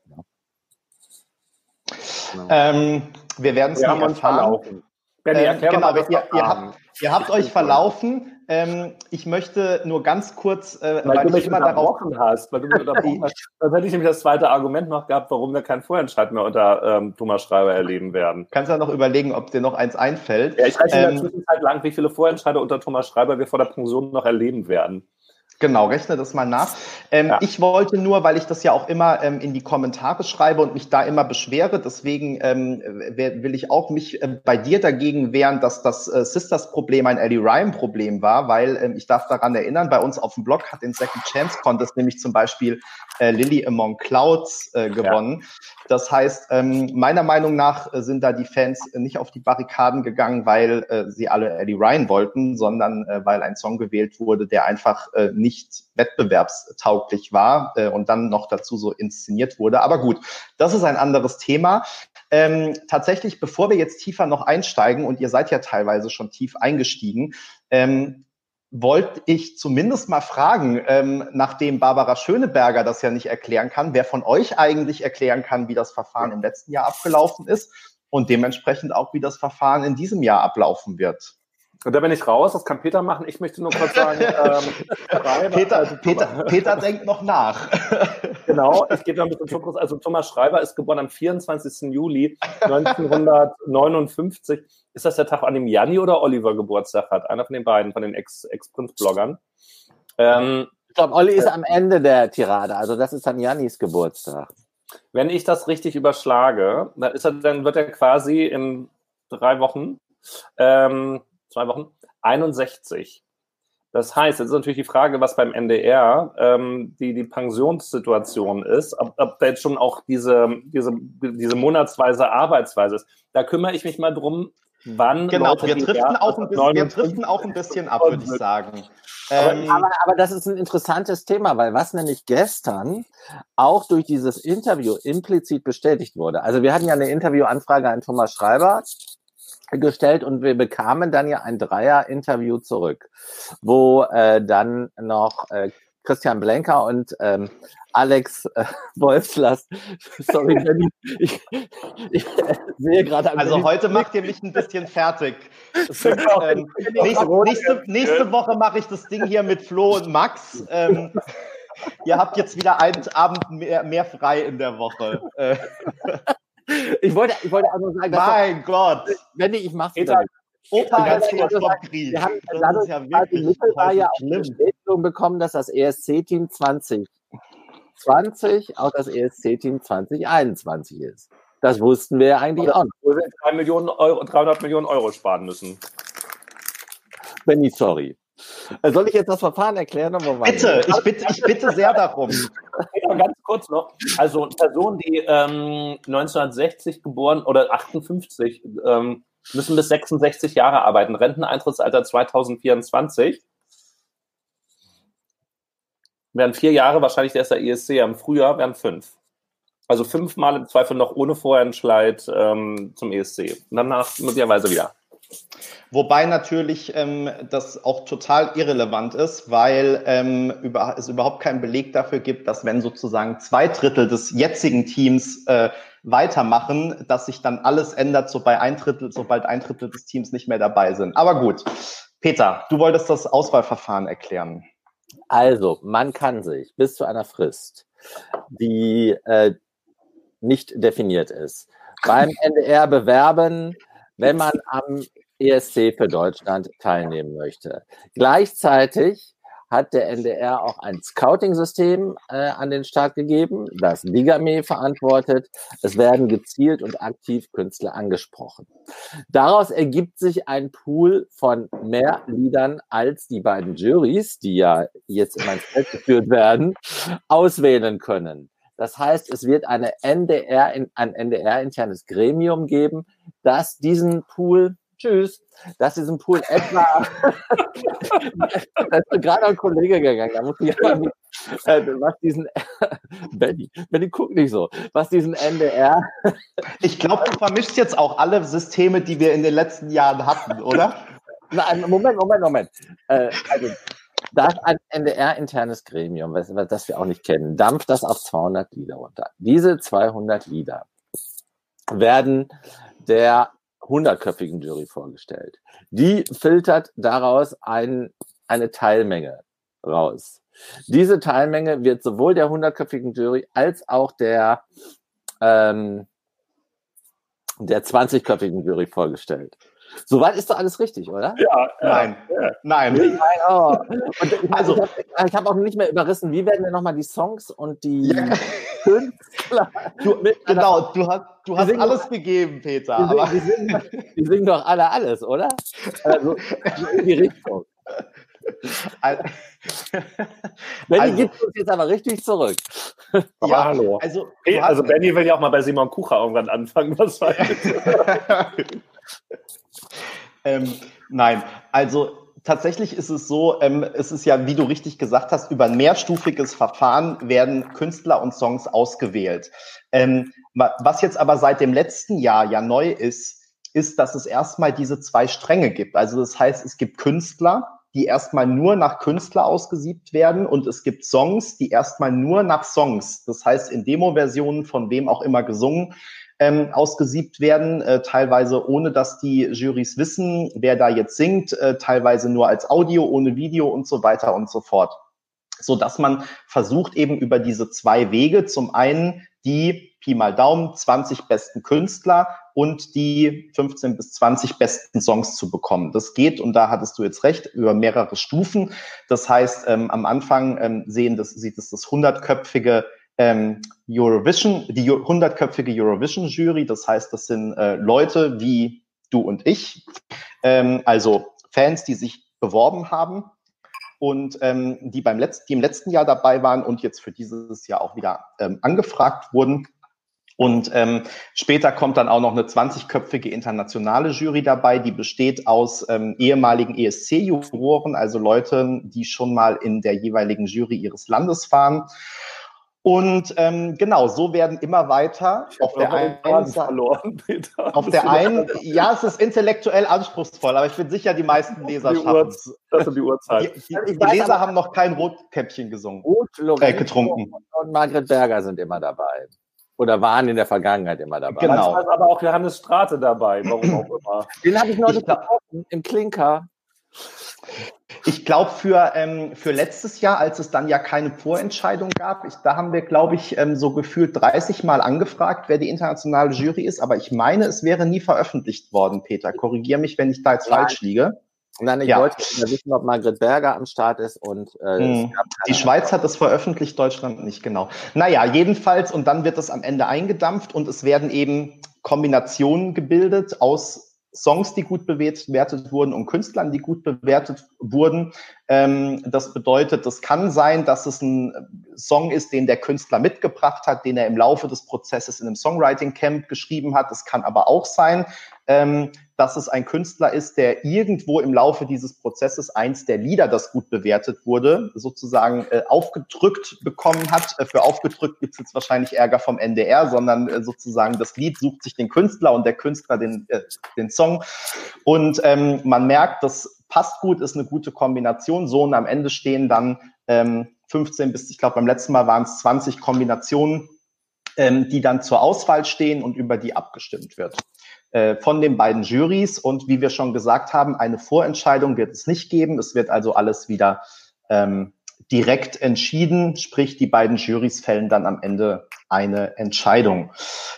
Ja. Genau. Ähm, wir werden es nicht erfahren. Benny, ähm, genau, ihr, ihr, habt, ihr, habt, euch verlaufen. Ähm, ich möchte nur ganz kurz, äh, weil, weil du mich immer darauf hast, weil du mich unterbrochen hast. Dann hätte ich nämlich das zweite Argument noch gehabt, warum wir keinen Vorentscheid mehr unter ähm, Thomas Schreiber erleben werden. Kannst ja noch überlegen, ob dir noch eins einfällt. Ja, ich weiß ähm, in der ähm, Zwischenzeit lang, wie viele Vorentscheide unter Thomas Schreiber wir vor der Pension noch erleben werden. Genau, rechne das mal nach. Ähm, ja. Ich wollte nur, weil ich das ja auch immer ähm, in die Kommentare schreibe und mich da immer beschwere, deswegen ähm, will ich auch mich äh, bei dir dagegen wehren, dass das äh, Sisters-Problem ein Eddie Ryan-Problem war, weil ähm, ich darf daran erinnern, bei uns auf dem Blog hat den Second Chance Contest nämlich zum Beispiel äh, Lily Among Clouds äh, gewonnen. Ja. Das heißt, ähm, meiner Meinung nach äh, sind da die Fans nicht auf die Barrikaden gegangen, weil äh, sie alle Eddie Ryan wollten, sondern weil ein Song gewählt wurde, der einfach äh, nicht wettbewerbstauglich war äh, und dann noch dazu so inszeniert wurde. Aber gut, das ist ein anderes Thema. Ähm, tatsächlich, bevor wir jetzt tiefer noch einsteigen, und ihr seid ja teilweise schon tief eingestiegen, ähm, wollte ich zumindest mal fragen, ähm, nachdem Barbara Schöneberger das ja nicht erklären kann, wer von euch eigentlich erklären kann, wie das Verfahren im letzten Jahr abgelaufen ist und dementsprechend auch, wie das Verfahren in diesem Jahr ablaufen wird. Und da bin ich raus, das kann Peter machen. Ich möchte nur kurz sagen, ähm, Peter, also Peter, Peter denkt noch nach. genau, ich gebe noch ein bisschen Fokus. Also Thomas Schreiber ist geboren am 24. Juli 1959. Ist das der Tag, an dem Janni oder Oliver Geburtstag hat? Einer von den beiden, von den Ex-Prinz-Bloggern. Ähm, ich glaube, Olli ist am Ende der Tirade, also das ist dann Jannis Geburtstag. Wenn ich das richtig überschlage, dann, ist er, dann wird er quasi in drei Wochen, ähm, zwei Wochen, 61. Das heißt, jetzt ist natürlich die Frage, was beim NDR ähm, die, die Pensionssituation ist, ob, ob da jetzt schon auch diese, diese, diese monatsweise Arbeitsweise ist. Da kümmere ich mich mal drum, wann. Genau, Leute, wir, driften auch ein bisschen, wir driften auch ein bisschen ab, würde ich sagen. Ähm, aber, aber, das ist ein interessantes Thema, weil was nämlich gestern auch durch dieses Interview implizit bestätigt wurde. Also wir hatten ja eine Interviewanfrage an Thomas Schreiber gestellt und wir bekamen dann ja ein Dreier-Interview zurück, wo äh, dann noch äh, Christian Blenker und ähm, Alex äh, Wolfslast. Sorry, Benny. Ich, ich sehe gerade. Also Benny heute macht ihr mich ein bisschen fertig. ähm, nächste, nächste, nächste, Woche mache ich das Ding hier mit Flo und Max. Ähm, ihr habt jetzt wieder einen Abend mehr, mehr frei in der Woche. Äh. Ich wollte, ich wollte auch nur sagen, mein Gott. Benny, ich mach's wieder. Opa Herzog vom Krieg. Wir haben dadurch ja wirklich Mitteljahr auch eine Bestätigung bekommen, dass das ESC-Team 20 20 auch das ESC-Team 2021 ist. Das wussten wir ja eigentlich auch. Wo wir 3 Millionen Euro, 300 Millionen Euro sparen müssen. Benny, sorry. Äh, soll ich jetzt das Verfahren erklären? Bitte, ich bitte, ich bitte sehr darum. Ganz kurz noch. Also Personen, die ähm, 1960 geboren oder 58 ähm, müssen bis 66 Jahre arbeiten. Renteneintrittsalter 2024 wären vier Jahre, wahrscheinlich der der ESC im Frühjahr, wären fünf. Also fünfmal im Zweifel noch ohne Vorentscheid ähm, zum ESC. Und danach möglicherweise wieder. Wobei natürlich ähm, das auch total irrelevant ist, weil ähm, über, es überhaupt keinen Beleg dafür gibt, dass wenn sozusagen zwei Drittel des jetzigen Teams äh, weitermachen, dass sich dann alles ändert, sobald ein Drittel, sobald ein Drittel des Teams nicht mehr dabei sind. Aber gut. Peter, du wolltest das Auswahlverfahren erklären. Also, man kann sich bis zu einer Frist, die äh, nicht definiert ist, beim NDR bewerben, wenn man am ESC für Deutschland teilnehmen möchte. Gleichzeitig hat der NDR auch ein Scouting-System äh, an den Start gegeben, das Digame verantwortet. Es werden gezielt und aktiv Künstler angesprochen. Daraus ergibt sich ein Pool von mehr Liedern, als die beiden Juries, die ja jetzt in mein Feld geführt werden, auswählen können. Das heißt, es wird eine NDR, ein NDR-internes Gremium geben, das diesen Pool tschüss, dass diesen Pool etwa, da ist gerade ein Kollege gegangen, da muss ich nicht, äh, was diesen, Benny, Benny, guck nicht so, was diesen NDR. ich glaube, du vermischst jetzt auch alle Systeme, die wir in den letzten Jahren hatten, oder? Nein, Moment, Moment, Moment. Äh, also, da ist ein NDR-internes Gremium, das wir auch nicht kennen, dampft das auf 200 Lieder runter. Diese 200 Lieder werden der hundertköpfigen Jury vorgestellt. Die filtert daraus ein, eine Teilmenge raus. Diese Teilmenge wird sowohl der hundertköpfigen Jury als auch der, ähm, der 20-köpfigen Jury vorgestellt. Soweit ist doch alles richtig, oder? Ja, nein. Ja. Nein. nein oh. ich, also, ich habe hab auch nicht mehr überrissen, wie werden denn nochmal die Songs und die ja. Künstler. Du, genau, du hast, du hast alles doch, gegeben, Peter. Die, aber. Die, singen, die singen doch alle alles, oder? Also in die Richtung. Benny also, gibt uns jetzt aber richtig zurück. Ja, hallo. Also, hey, also Benny will ja auch mal bei Simon Kucher irgendwann anfangen. Was ähm, nein, also tatsächlich ist es so, ähm, es ist ja, wie du richtig gesagt hast, über ein mehrstufiges Verfahren werden Künstler und Songs ausgewählt. Ähm, was jetzt aber seit dem letzten Jahr ja neu ist, ist, dass es erstmal diese zwei Stränge gibt. Also das heißt, es gibt Künstler, die erstmal nur nach Künstler ausgesiebt werden und es gibt Songs, die erstmal nur nach Songs, das heißt in Demo-Versionen von wem auch immer gesungen, ähm, ausgesiebt werden, äh, teilweise ohne dass die Jurys wissen, wer da jetzt singt, äh, teilweise nur als Audio, ohne Video und so weiter und so fort. So dass man versucht eben über diese zwei Wege zum einen die Pi mal Daumen 20 besten Künstler und die 15 bis 20 besten Songs zu bekommen. Das geht, und da hattest du jetzt recht, über mehrere Stufen. Das heißt, ähm, am Anfang ähm, sehen das, sieht es das hundertköpfige ähm, Eurovision, die hundertköpfige Eurovision-Jury. Das heißt, das sind äh, Leute wie du und ich, ähm, also Fans, die sich beworben haben und ähm, die beim letzten, die im letzten Jahr dabei waren und jetzt für dieses Jahr auch wieder ähm, angefragt wurden. Und ähm, später kommt dann auch noch eine 20-köpfige internationale Jury dabei, die besteht aus ähm, ehemaligen ESC-Juroren, also Leute, die schon mal in der jeweiligen Jury ihres Landes waren. Und ähm, genau, so werden immer weiter auf der einen verloren, Peter. Auf der einen, ja, es ist intellektuell anspruchsvoll, aber ich bin sicher, die meisten Leser schaffen es. Das sind die Uhrzeit. Die, die, die Leser haben noch kein Rotkäppchen gesungen, Rot, äh, getrunken. Und Margret Berger sind immer dabei. Oder waren in der Vergangenheit immer dabei. Genau. Manchmal aber auch Johannes Strate dabei, warum auch immer. Den habe ich neulich getroffen, im Klinker. Ich glaube, für, ähm, für letztes Jahr, als es dann ja keine Vorentscheidung gab, ich, da haben wir, glaube ich, ähm, so gefühlt 30 Mal angefragt, wer die internationale Jury ist. Aber ich meine, es wäre nie veröffentlicht worden, Peter. Korrigier mich, wenn ich da jetzt Nein. falsch liege. Nein, ich ja. wollte wissen, ob Margret Berger am Start ist und äh, hm. die Schweiz hat es veröffentlicht, Deutschland nicht genau. Naja, jedenfalls und dann wird es am Ende eingedampft und es werden eben Kombinationen gebildet aus Songs, die gut bewertet wurden und Künstlern, die gut bewertet wurden. Ähm, das bedeutet, das kann sein, dass es ein Song ist, den der Künstler mitgebracht hat, den er im Laufe des Prozesses in einem Songwriting Camp geschrieben hat. Es kann aber auch sein, ähm, dass es ein Künstler ist, der irgendwo im Laufe dieses Prozesses eins der Lieder, das gut bewertet wurde, sozusagen äh, aufgedrückt bekommen hat. Äh, für aufgedrückt gibt es jetzt wahrscheinlich Ärger vom NDR, sondern äh, sozusagen das Lied sucht sich den Künstler und der Künstler den, äh, den Song. Und ähm, man merkt, das passt gut, ist eine gute Kombination. So und am Ende stehen dann ähm, 15 bis, ich glaube, beim letzten Mal waren es 20 Kombinationen, ähm, die dann zur Auswahl stehen und über die abgestimmt wird. Äh, von den beiden Juries. Und wie wir schon gesagt haben, eine Vorentscheidung wird es nicht geben. Es wird also alles wieder ähm, direkt entschieden, sprich die beiden Juries fällen dann am Ende eine Entscheidung.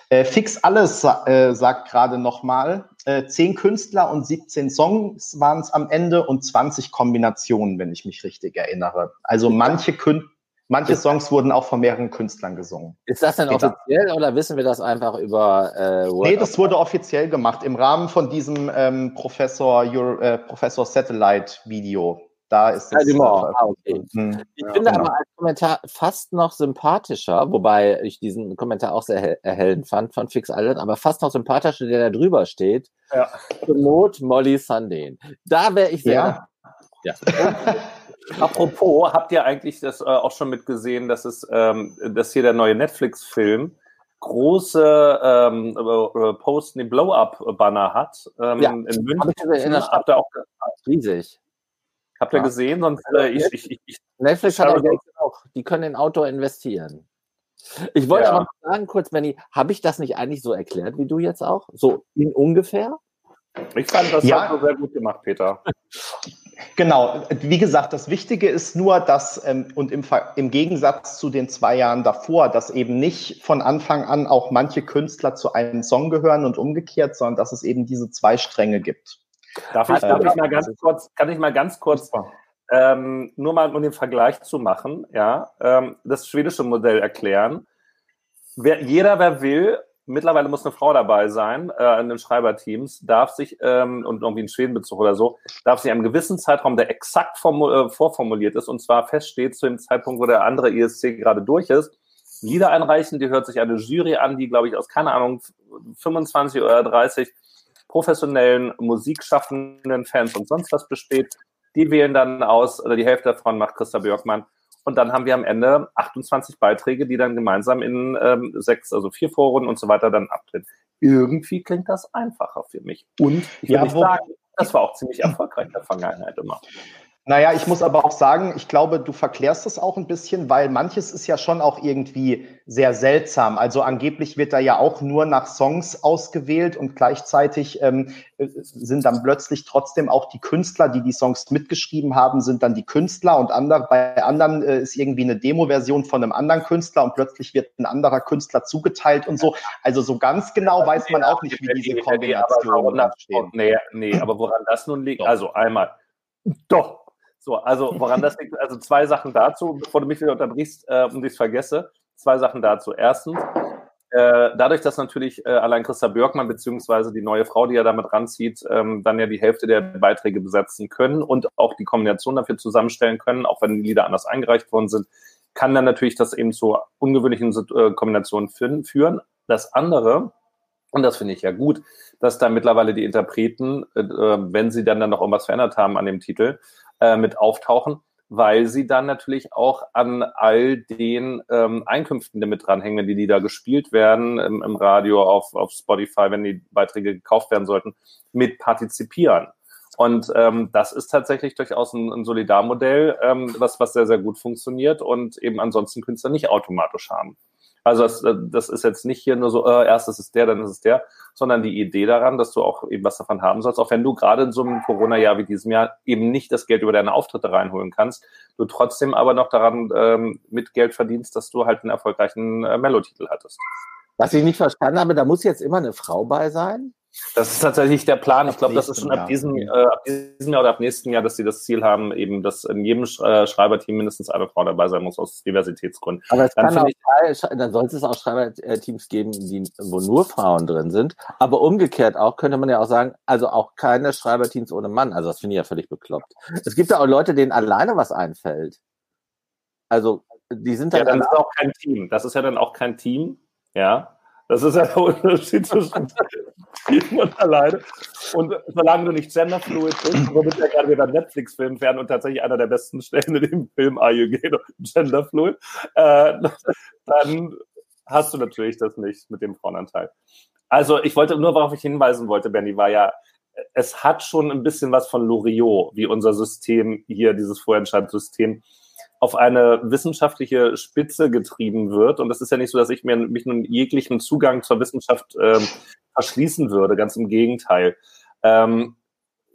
Äh, fix alles äh, sagt gerade nochmal, äh, zehn Künstler und 17 Songs waren es am Ende und 20 Kombinationen, wenn ich mich richtig erinnere. Also manche Künstler Manche Songs wurden auch von mehreren Künstlern gesungen. Ist das denn offiziell oder wissen wir das einfach über äh, Word Nee, das wurde offiziell gemacht im Rahmen von diesem ähm, Professor, Euro, äh, Professor Satellite Video. Da ist es. Ja, ah, okay. Ich ja, finde genau. aber als Kommentar fast noch sympathischer, wobei ich diesen Kommentar auch sehr erhellend fand von Fix Island, aber fast noch sympathischer, der da drüber steht. Ja. Not Molly Sundin. Da wäre ich sehr. Ja. ja. Apropos, habt ihr eigentlich das äh, auch schon mitgesehen, dass es, ähm, dass hier der neue Netflix-Film große ähm, äh, Posten, den Blow-Up-Banner hat ähm, ja, in München. Habt ihr auch riesig. Habt ihr ja. gesehen? Sonst, äh, ich, ich, ich, Netflix hat ja auch. Die können in Outdoor investieren. Ich wollte ja. aber sagen, kurz, Benny, habe ich das nicht eigentlich so erklärt wie du jetzt auch? So in ungefähr? Ich fand das ja. sehr gut gemacht, Peter. Genau, wie gesagt, das Wichtige ist nur, dass ähm, und im, im Gegensatz zu den zwei Jahren davor, dass eben nicht von Anfang an auch manche Künstler zu einem Song gehören und umgekehrt, sondern dass es eben diese zwei Stränge gibt. Darf ich, darf ich mal ganz kurz, kann ich mal ganz kurz ähm, nur mal um den Vergleich zu machen, ja, ähm, das schwedische Modell erklären. Wer, jeder, wer will, mittlerweile muss eine Frau dabei sein äh, in den Schreiberteams, darf sich, ähm, und irgendwie ein Schwedenbezug oder so, darf sich einem gewissen Zeitraum, der exakt äh, vorformuliert ist, und zwar feststeht zu dem Zeitpunkt, wo der andere ESC gerade durch ist, Lieder einreichen, die hört sich eine Jury an, die, glaube ich, aus, keine Ahnung, 25 oder 30 professionellen, musikschaffenden Fans und sonst was besteht. Die wählen dann aus, oder die Hälfte davon macht Christa Björkmann und dann haben wir am Ende 28 Beiträge, die dann gemeinsam in ähm, sechs, also vier Foren und so weiter dann abtreten. Irgendwie klingt das einfacher für mich. Und ich ja, würde sagen, das war auch ziemlich erfolgreich in der Vergangenheit immer. Naja, ich muss aber auch sagen, ich glaube, du verklärst das auch ein bisschen, weil manches ist ja schon auch irgendwie sehr seltsam. Also angeblich wird da ja auch nur nach Songs ausgewählt und gleichzeitig ähm, sind dann plötzlich trotzdem auch die Künstler, die die Songs mitgeschrieben haben, sind dann die Künstler und andere, bei anderen äh, ist irgendwie eine Demo-Version von einem anderen Künstler und plötzlich wird ein anderer Künstler zugeteilt und so. Also so ganz genau weiß man auch nicht, wie diese Kombinationen entstehen. Nee, nee, aber woran das nun liegt, also einmal, doch, so, also woran das liegt, also zwei Sachen dazu, bevor du mich wieder unterbrichst äh, und ich es vergesse. Zwei Sachen dazu. Erstens, äh, dadurch, dass natürlich äh, allein Christa Björkmann beziehungsweise die neue Frau, die ja damit ranzieht, ähm, dann ja die Hälfte der Beiträge besetzen können und auch die Kombination dafür zusammenstellen können, auch wenn die Lieder anders eingereicht worden sind, kann dann natürlich das eben zu ungewöhnlichen äh, Kombinationen führen. Das andere, und das finde ich ja gut, dass da mittlerweile die Interpreten, äh, wenn sie dann, dann noch irgendwas verändert haben an dem Titel, äh, mit auftauchen weil sie dann natürlich auch an all den ähm, Einkünften, die mit dranhängen, wenn die Lieder gespielt werden im, im Radio, auf, auf Spotify, wenn die Beiträge gekauft werden sollten, mit partizipieren. Und ähm, das ist tatsächlich durchaus ein, ein Solidarmodell, ähm, was, was sehr, sehr gut funktioniert und eben ansonsten Künstler nicht automatisch haben. Also das, äh, das ist jetzt nicht hier nur so, äh, erst ist es der, dann ist es der, sondern die Idee daran, dass du auch eben was davon haben sollst, auch wenn du gerade in so einem Corona-Jahr wie diesem Jahr eben nicht das Geld über deine Auftritte reinholen kannst, du trotzdem aber noch daran ähm, mit Geld verdienst, dass du halt einen erfolgreichen äh, Mellotitel hattest. Was ich nicht verstanden habe, da muss jetzt immer eine Frau bei sein? Das ist tatsächlich der Plan. Ich glaube, das ist schon ab diesem, äh, ab diesem Jahr oder ab nächsten Jahr, dass sie das Ziel haben, eben, dass in jedem äh, Schreiberteam mindestens eine Frau dabei sein muss aus Diversitätsgründen. Aber es dann, kann auch, dann sollte es auch Schreiberteams geben, die, wo nur Frauen drin sind. Aber umgekehrt auch könnte man ja auch sagen, also auch keine Schreiberteams ohne Mann. Also das finde ich ja völlig bekloppt. Es gibt ja auch Leute, denen alleine was einfällt. Also die sind dann. Ja, dann ist auch kein Team. Das ist ja dann auch kein Team. Ja. Das ist ja der Unterschied zwischen Team und alleine. Und solange du nicht genderfluid bist, womit wir gerade wieder Netflix-Film werden und tatsächlich einer der besten Stellen in dem Film Are You Gay Genderfluid, äh, dann hast du natürlich das nicht mit dem Frauenanteil. Also ich wollte nur, worauf ich hinweisen wollte, Benny, war ja, es hat schon ein bisschen was von Loriot, wie unser System hier, dieses Vorentscheidungssystem auf eine wissenschaftliche Spitze getrieben wird. Und das ist ja nicht so, dass ich mir mich nun jeglichen Zugang zur Wissenschaft ähm, verschließen würde, ganz im Gegenteil. Ähm,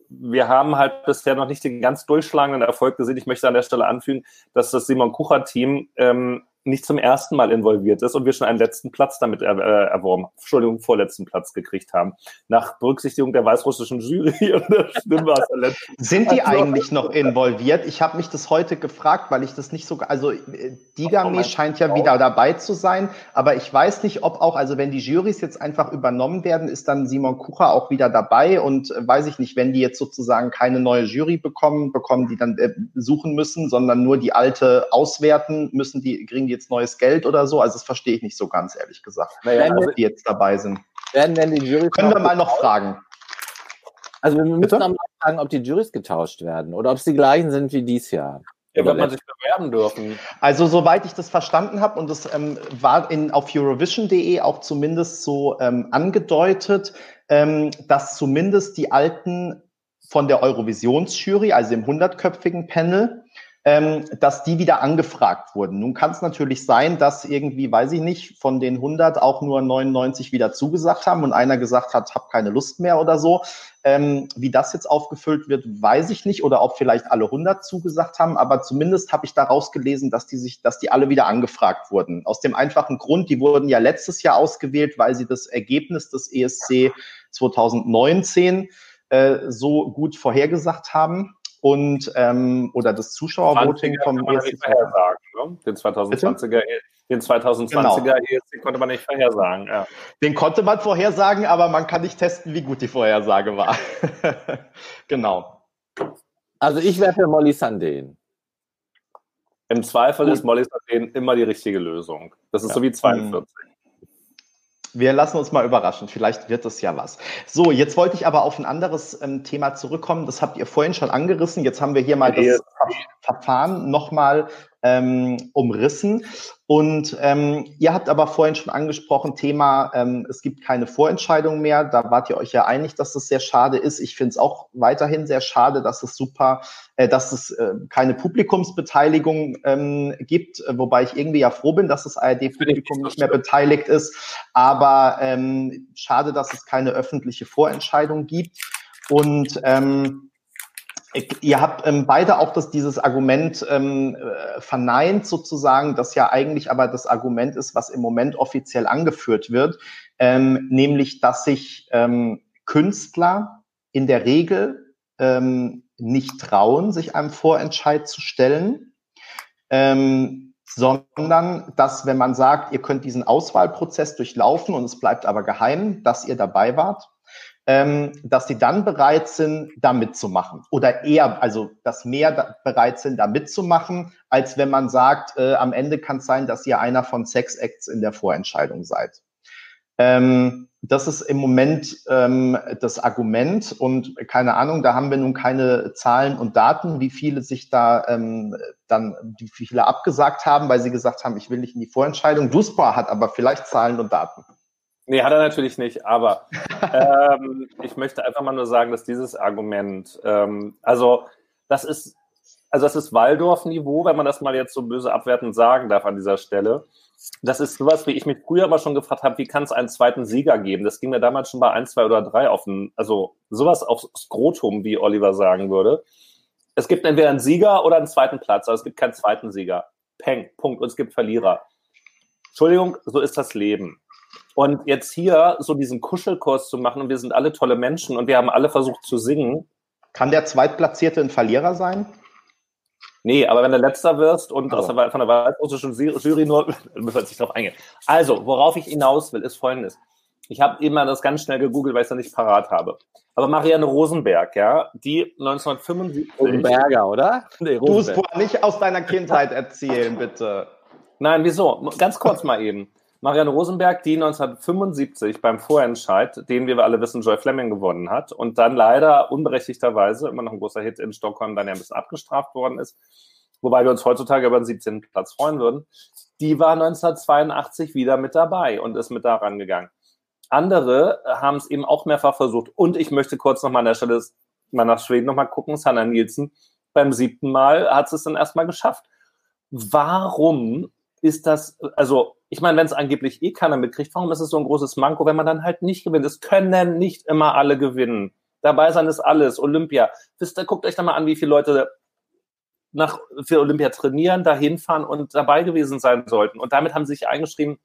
wir haben halt bisher noch nicht den ganz durchschlagenden Erfolg gesehen. Ich möchte an der Stelle anfügen, dass das Simon Kucher-Team ähm, nicht zum ersten Mal involviert ist und wir schon einen letzten Platz damit er, äh, erworben, Entschuldigung, vorletzten Platz gekriegt haben. Nach Berücksichtigung der weißrussischen Jury und der Stimmwasser. Sind die also, eigentlich noch involviert? Ich habe mich das heute gefragt, weil ich das nicht so, also äh, Digame scheint ja wieder dabei zu sein, aber ich weiß nicht, ob auch, also wenn die Jurys jetzt einfach übernommen werden, ist dann Simon Kucher auch wieder dabei und äh, weiß ich nicht, wenn die jetzt sozusagen keine neue Jury bekommen, bekommen die dann äh, suchen müssen, sondern nur die alte auswerten müssen, die kriegen die jetzt neues Geld oder so? Also das verstehe ich nicht so ganz, ehrlich gesagt, naja, also, die jetzt dabei sind. Werden denn die Jurys Können wir mal noch fragen. Also wir müssen mal fragen, ob die Jurys getauscht werden oder ob es die gleichen sind wie dies Jahr. Ja, wird man sich bewerben dürfen. Also soweit ich das verstanden habe und das ähm, war in, auf Eurovision.de auch zumindest so ähm, angedeutet, ähm, dass zumindest die Alten von der Eurovisionsjury, also dem hundertköpfigen Panel, ähm, dass die wieder angefragt wurden. Nun kann es natürlich sein, dass irgendwie, weiß ich nicht, von den 100 auch nur 99 wieder zugesagt haben und einer gesagt hat, hab keine Lust mehr oder so. Ähm, wie das jetzt aufgefüllt wird, weiß ich nicht oder ob vielleicht alle 100 zugesagt haben, aber zumindest habe ich daraus gelesen, dass die sich, dass die alle wieder angefragt wurden. Aus dem einfachen Grund, die wurden ja letztes Jahr ausgewählt, weil sie das Ergebnis des ESC 2019 äh, so gut vorhergesagt haben und ähm, oder das Zuschauervoting vom ESC. Ne? Den 2020er, den 2020er genau. ESC konnte man nicht vorhersagen. Ja. Den konnte man vorhersagen, aber man kann nicht testen, wie gut die Vorhersage war. genau. Also ich wäre für Molly Sandén. Im Zweifel gut. ist Molly Sandén immer die richtige Lösung. Das ist ja. so wie 42. Wir lassen uns mal überraschen. Vielleicht wird es ja was. So, jetzt wollte ich aber auf ein anderes ähm, Thema zurückkommen. Das habt ihr vorhin schon angerissen. Jetzt haben wir hier mal das Verfahren nochmal ähm, umrissen. Und ähm, ihr habt aber vorhin schon angesprochen, Thema, ähm, es gibt keine Vorentscheidung mehr. Da wart ihr euch ja einig, dass das sehr schade ist. Ich finde es auch weiterhin sehr schade, dass es super, äh, dass es äh, keine Publikumsbeteiligung ähm, gibt, äh, wobei ich irgendwie ja froh bin, dass das ARD-Publikum nicht mehr beteiligt ist. Aber ähm, schade, dass es keine öffentliche Vorentscheidung gibt. Und ähm, Ihr habt ähm, beide auch das, dieses Argument ähm, äh, verneint sozusagen, das ja eigentlich aber das Argument ist, was im Moment offiziell angeführt wird, ähm, nämlich, dass sich ähm, Künstler in der Regel ähm, nicht trauen, sich einem Vorentscheid zu stellen. Ähm, sondern dass, wenn man sagt, ihr könnt diesen Auswahlprozess durchlaufen und es bleibt aber geheim, dass ihr dabei wart, ähm, dass sie dann bereit sind, da mitzumachen. Oder eher, also dass mehr da bereit sind, da mitzumachen, als wenn man sagt, äh, am Ende kann es sein, dass ihr einer von Sex Acts in der Vorentscheidung seid. Ähm, das ist im Moment ähm, das Argument und keine Ahnung, da haben wir nun keine Zahlen und Daten, wie viele sich da ähm, dann, wie viele abgesagt haben, weil sie gesagt haben, ich will nicht in die Vorentscheidung. Duspa hat aber vielleicht Zahlen und Daten. Nee, hat er natürlich nicht, aber ähm, ich möchte einfach mal nur sagen, dass dieses Argument, ähm, also das ist, also das ist Waldorf-Niveau, wenn man das mal jetzt so böse abwertend sagen darf an dieser Stelle. Das ist sowas, wie ich mich früher mal schon gefragt habe, wie kann es einen zweiten Sieger geben? Das ging mir damals schon bei ein, zwei oder drei auf den, also sowas aufs Skrotum, wie Oliver sagen würde. Es gibt entweder einen Sieger oder einen zweiten Platz, aber es gibt keinen zweiten Sieger. Peng, Punkt. Und es gibt Verlierer. Entschuldigung, so ist das Leben. Und jetzt hier so diesen Kuschelkurs zu machen und wir sind alle tolle Menschen und wir haben alle versucht zu singen. Kann der Zweitplatzierte ein Verlierer sein? Nee, aber wenn du letzter wirst und oh. aus der, von der weißrussischen Jury nur, müssen wir nicht drauf eingehen. Also, worauf ich hinaus will, ist folgendes. Ich habe eben mal das ganz schnell gegoogelt, weil ich es ja nicht parat habe. Aber Marianne Rosenberg, ja, die 1975. Rosenberger, oder? Nee, Rosenberg. Du musst nicht aus deiner Kindheit erzählen, bitte. Nein, wieso? Ganz kurz mal eben. Marianne Rosenberg, die 1975 beim Vorentscheid, den wir alle wissen, Joy Fleming gewonnen hat und dann leider unberechtigterweise, immer noch ein großer Hit in Stockholm, dann ja ein bisschen abgestraft worden ist, wobei wir uns heutzutage über den 17. Platz freuen würden, die war 1982 wieder mit dabei und ist mit da rangegangen. Andere haben es eben auch mehrfach versucht. Und ich möchte kurz nochmal an der Stelle mal nach Schweden nochmal gucken. Sanna Nielsen beim siebten Mal hat es dann erstmal geschafft. Warum ist das, also ich meine, wenn es angeblich eh keiner mitkriegt, warum ist es so ein großes Manko, wenn man dann halt nicht gewinnt? Es können nicht immer alle gewinnen. Dabei sein ist alles. Olympia. Wisst ihr, guckt euch da mal an, wie viele Leute nach, für Olympia trainieren, dahin fahren und dabei gewesen sein sollten. Und damit haben sie sich eingeschrieben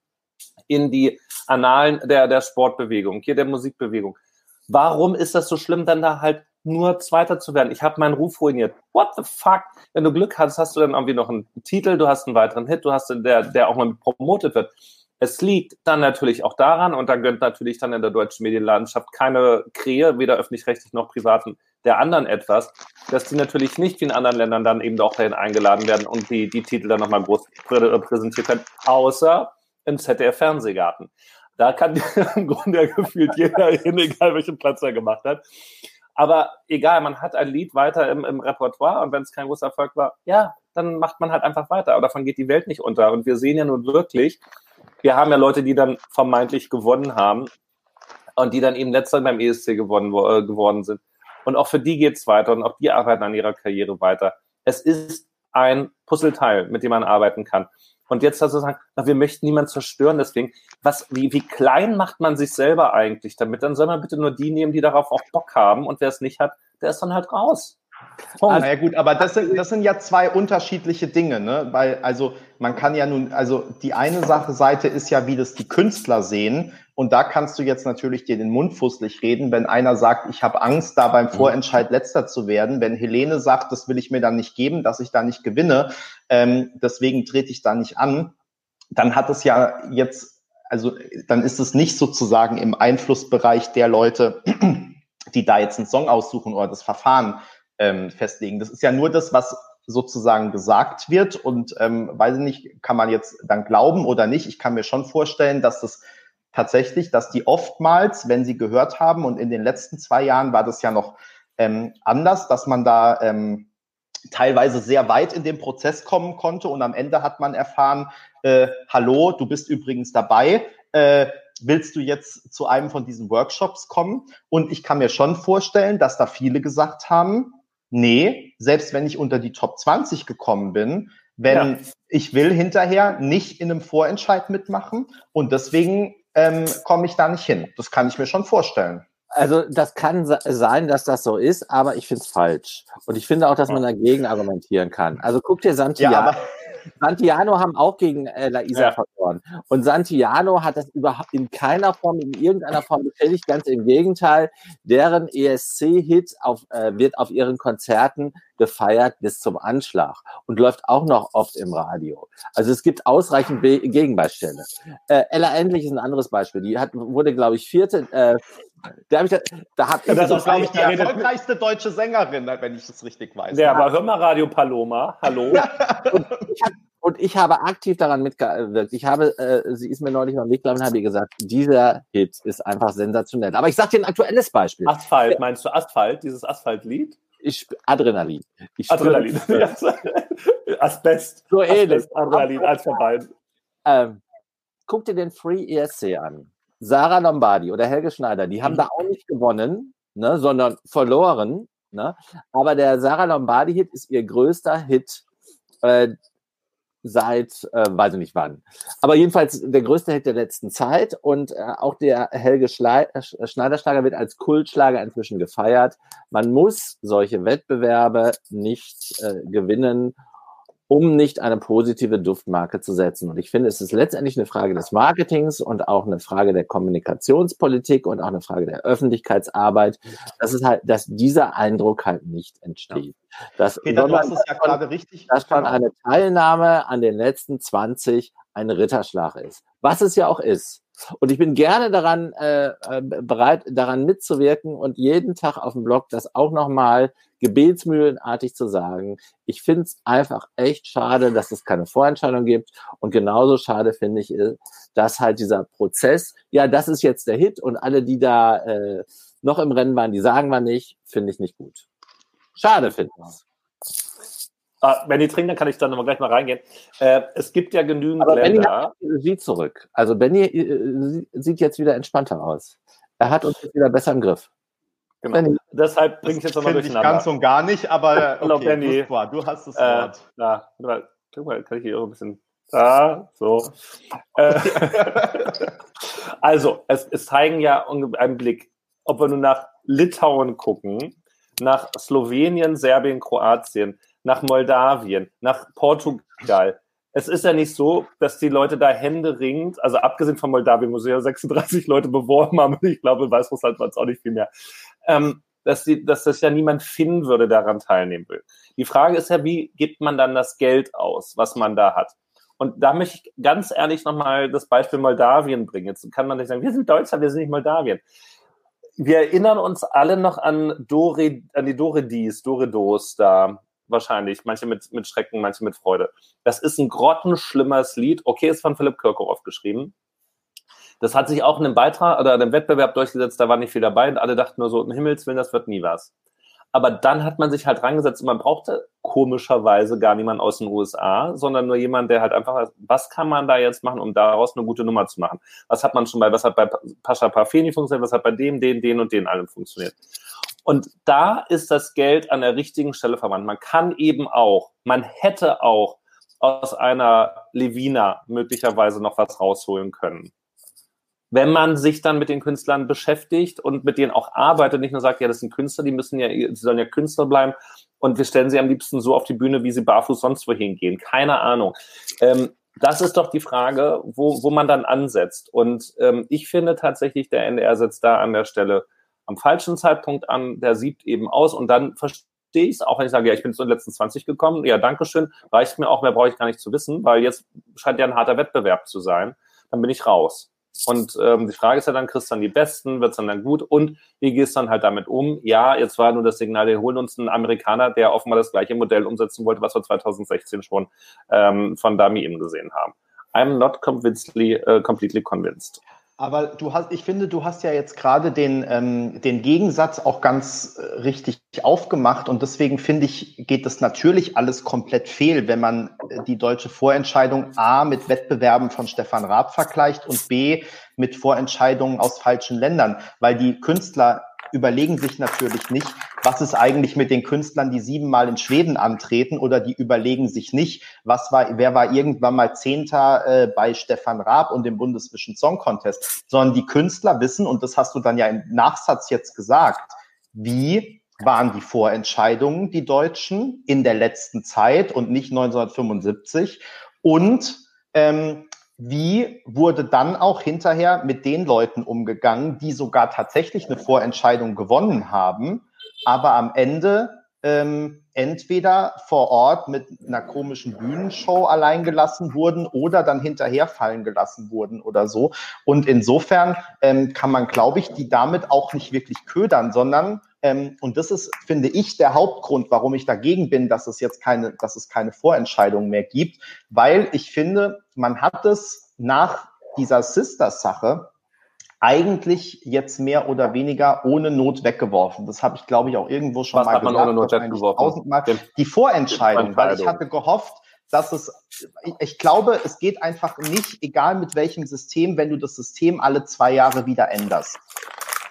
in die Annalen der, der Sportbewegung, hier der Musikbewegung. Warum ist das so schlimm, dann da halt nur Zweiter zu werden. Ich habe meinen Ruf ruiniert. What the fuck? Wenn du Glück hast, hast du dann irgendwie noch einen Titel, du hast einen weiteren Hit, du hast der, der auch mal promotet wird. Es liegt dann natürlich auch daran, und da gönnt natürlich dann in der deutschen Medienlandschaft keine Krähe, weder öffentlich-rechtlich noch privaten, der anderen etwas, dass die natürlich nicht wie in anderen Ländern dann eben auch dahin eingeladen werden und die, die Titel dann nochmal groß präsentiert werden, außer im ZDF-Fernsehgarten. Da kann im Grunde gefühlt jeder hin, egal welchen Platz er gemacht hat. Aber egal, man hat ein Lied weiter im, im Repertoire und wenn es kein großer Erfolg war, ja, dann macht man halt einfach weiter. Aber davon geht die Welt nicht unter. Und wir sehen ja nun wirklich, wir haben ja Leute, die dann vermeintlich gewonnen haben und die dann eben letzter beim ESC gewonnen, äh, geworden sind. Und auch für die geht es weiter und auch die arbeiten an ihrer Karriere weiter. Es ist ein Puzzleteil, mit dem man arbeiten kann. Und jetzt also sagen, na, wir möchten niemanden zerstören, deswegen, was, wie, wie klein macht man sich selber eigentlich damit? Dann soll man bitte nur die nehmen, die darauf auch Bock haben und wer es nicht hat, der ist dann halt raus. Punkt. ja gut, aber das sind, das sind ja zwei unterschiedliche Dinge, ne? Weil, also man kann ja nun, also die eine Sache Seite ist ja, wie das die Künstler sehen. Und da kannst du jetzt natürlich dir den Mund fußlich reden, wenn einer sagt, ich habe Angst, da beim mhm. Vorentscheid letzter zu werden. Wenn Helene sagt, das will ich mir dann nicht geben, dass ich da nicht gewinne, ähm, deswegen trete ich da nicht an, dann hat es ja jetzt, also dann ist es nicht sozusagen im Einflussbereich der Leute, die da jetzt einen Song aussuchen oder das Verfahren ähm, festlegen. Das ist ja nur das, was sozusagen gesagt wird und ähm, weiß ich nicht, kann man jetzt dann glauben oder nicht. Ich kann mir schon vorstellen, dass das tatsächlich, dass die oftmals, wenn sie gehört haben und in den letzten zwei Jahren war das ja noch ähm, anders, dass man da ähm, teilweise sehr weit in den Prozess kommen konnte und am Ende hat man erfahren, äh, hallo, du bist übrigens dabei. Äh, willst du jetzt zu einem von diesen Workshops kommen? Und ich kann mir schon vorstellen, dass da viele gesagt haben, nee, selbst wenn ich unter die Top 20 gekommen bin, wenn ja. ich will hinterher nicht in einem Vorentscheid mitmachen und deswegen ähm, komme ich da nicht hin. Das kann ich mir schon vorstellen. Also das kann sein, dass das so ist, aber ich finde es falsch. Und ich finde auch, dass man dagegen argumentieren kann. Also guck dir Santiago. Ja, Santiano haben auch gegen äh, Laisa ja. verloren. Und Santiano hat das überhaupt in keiner Form, in irgendeiner Form beschädigt. Ganz im Gegenteil, deren ESC-Hit äh, wird auf ihren Konzerten gefeiert bis zum Anschlag und läuft auch noch oft im Radio. Also es gibt ausreichend Be Gegenbeispiele. Äh, Ella Endlich ist ein anderes Beispiel. Die hat, wurde, glaube ich, vierte. Äh, da habe ich, da hab ich das ist, glaube ich, die erfolgreichste deutsche Sängerin, wenn ich das richtig weiß. Ja, aber hör mal Radio Paloma. Hallo. und, ich habe aktiv daran mitgewirkt. Ich habe, äh, sie ist mir neulich mal mitgelaufen und habe ihr gesagt, dieser Hit ist einfach sensationell. Aber ich sage dir ein aktuelles Beispiel. Asphalt, meinst du Asphalt, dieses Asphaltlied? Ich, Adrenalin. Ich Adrenalin. Asbest. So ähnlich. Adrenalin, als vorbei. Ähm, guck dir den Free ESC an. Sarah Lombardi oder Helge Schneider, die haben mhm. da auch nicht gewonnen, ne, sondern verloren. Ne? Aber der Sarah Lombardi-Hit ist ihr größter Hit äh, seit, äh, weiß ich nicht wann. Aber jedenfalls der größte Hit der letzten Zeit und äh, auch der Helge Schlei äh, Schneiderschlager wird als Kultschlager inzwischen gefeiert. Man muss solche Wettbewerbe nicht äh, gewinnen, um nicht eine positive Duftmarke zu setzen. Und ich finde, es ist letztendlich eine Frage des Marketings und auch eine Frage der Kommunikationspolitik und auch eine Frage der Öffentlichkeitsarbeit, dass es halt, dass dieser Eindruck halt nicht entsteht. Dass, hast es ja gerade richtig. Dass schon genau. eine Teilnahme an den letzten 20 ein Ritterschlag ist. Was es ja auch ist. Und ich bin gerne daran äh, äh, bereit, daran mitzuwirken und jeden Tag auf dem Blog das auch nochmal gebetsmühlenartig zu sagen. Ich finde es einfach echt schade, dass es keine Vorentscheidung gibt. Und genauso schade finde ich, dass halt dieser Prozess, ja, das ist jetzt der Hit und alle, die da äh, noch im Rennen waren, die sagen wir nicht, finde ich nicht gut. Schade finde ich. Ah, wenn die trinken, dann kann ich dann noch gleich mal reingehen. Äh, es gibt ja genügend Aber Länder. Benny sieht zurück. Also Benny äh, sieht jetzt wieder entspannter aus. Er hat uns jetzt wieder besser im Griff. Genau. Benny. Deshalb bringe ich jetzt nochmal durcheinander. Ganz und gar nicht, aber okay, Benny. du hast das Wort. Äh, da, guck mal, kann ich hier auch ein bisschen. Da, so. Äh, also, es, es zeigen ja einen Blick, ob wir nun nach Litauen gucken, nach Slowenien, Serbien, Kroatien, nach Moldawien, nach Portugal. Es ist ja nicht so, dass die Leute da händeringend, also abgesehen von Moldawien, wo sie ja 36 Leute beworben haben, ich glaube, in Weißrussland war es auch nicht viel mehr, ähm, dass, die, dass das ja niemand finden würde, daran teilnehmen will. Die Frage ist ja, wie gibt man dann das Geld aus, was man da hat? Und da möchte ich ganz ehrlich nochmal das Beispiel Moldawien bringen. Jetzt kann man nicht sagen, wir sind Deutschland, wir sind nicht Moldawien. Wir erinnern uns alle noch an, Dore, an die Doredis, Doredos da, wahrscheinlich. Manche mit, mit Schrecken, manche mit Freude. Das ist ein grottenschlimmes Lied. Okay, ist von Philipp Kirchhoff geschrieben. Das hat sich auch in einem Beitrag oder einem Wettbewerb durchgesetzt, da war nicht viel dabei und alle dachten nur so, im Himmels Willen, das wird nie was. Aber dann hat man sich halt rangesetzt und man brauchte komischerweise gar niemanden aus den USA, sondern nur jemand, der halt einfach, was kann man da jetzt machen, um daraus eine gute Nummer zu machen? Was hat man schon bei, was hat bei Pascha Parfeni funktioniert, was hat bei dem, den, den und den allem funktioniert? Und da ist das Geld an der richtigen Stelle verwandt. Man kann eben auch, man hätte auch aus einer Levina möglicherweise noch was rausholen können wenn man sich dann mit den Künstlern beschäftigt und mit denen auch arbeitet, nicht nur sagt, ja, das sind Künstler, die müssen ja, sie sollen ja Künstler bleiben und wir stellen sie am liebsten so auf die Bühne, wie sie barfuß sonst wohin gehen. Keine Ahnung. Ähm, das ist doch die Frage, wo, wo man dann ansetzt. Und ähm, ich finde tatsächlich, der NDR setzt da an der Stelle am falschen Zeitpunkt an, der sieht eben aus und dann verstehe ich es, auch wenn ich sage, ja, ich bin zu den letzten 20 gekommen, ja, danke schön, reicht mir auch, mehr brauche ich gar nicht zu wissen, weil jetzt scheint ja ein harter Wettbewerb zu sein, dann bin ich raus. Und ähm, die Frage ist ja dann, kriegst du dann die Besten, wird es dann, dann gut und wie gehst du dann halt damit um? Ja, jetzt war nur das Signal, wir holen uns einen Amerikaner, der offenbar das gleiche Modell umsetzen wollte, was wir 2016 schon ähm, von Dami eben gesehen haben. I'm not completely, uh, completely convinced. Aber du hast, ich finde, du hast ja jetzt gerade den, ähm, den Gegensatz auch ganz äh, richtig aufgemacht. Und deswegen finde ich, geht das natürlich alles komplett fehl, wenn man äh, die deutsche Vorentscheidung A mit Wettbewerben von Stefan Raab vergleicht und B mit Vorentscheidungen aus falschen Ländern, weil die Künstler überlegen sich natürlich nicht, was ist eigentlich mit den Künstlern, die siebenmal in Schweden antreten oder die überlegen sich nicht, was war, wer war irgendwann mal Zehnter äh, bei Stefan Raab und dem Bundeswischen Song Contest, sondern die Künstler wissen, und das hast du dann ja im Nachsatz jetzt gesagt, wie waren die Vorentscheidungen, die Deutschen, in der letzten Zeit und nicht 1975 und ähm, wie wurde dann auch hinterher mit den Leuten umgegangen, die sogar tatsächlich eine Vorentscheidung gewonnen haben, aber am Ende ähm, entweder vor Ort mit einer komischen Bühnenshow alleingelassen wurden oder dann hinterher fallen gelassen wurden oder so. Und insofern ähm, kann man, glaube ich, die damit auch nicht wirklich ködern, sondern ähm, und das ist, finde ich, der Hauptgrund, warum ich dagegen bin, dass es jetzt keine, dass es keine Vorentscheidung mehr gibt, weil ich finde, man hat es nach dieser Sisters-Sache eigentlich jetzt mehr oder weniger ohne Not weggeworfen. Das habe ich, glaube ich, auch irgendwo schon Was mal hat man gesagt. ohne Not weggeworfen? Die Vorentscheidung, weil ich hatte gehofft, dass es, ich glaube, es geht einfach nicht, egal mit welchem System, wenn du das System alle zwei Jahre wieder änderst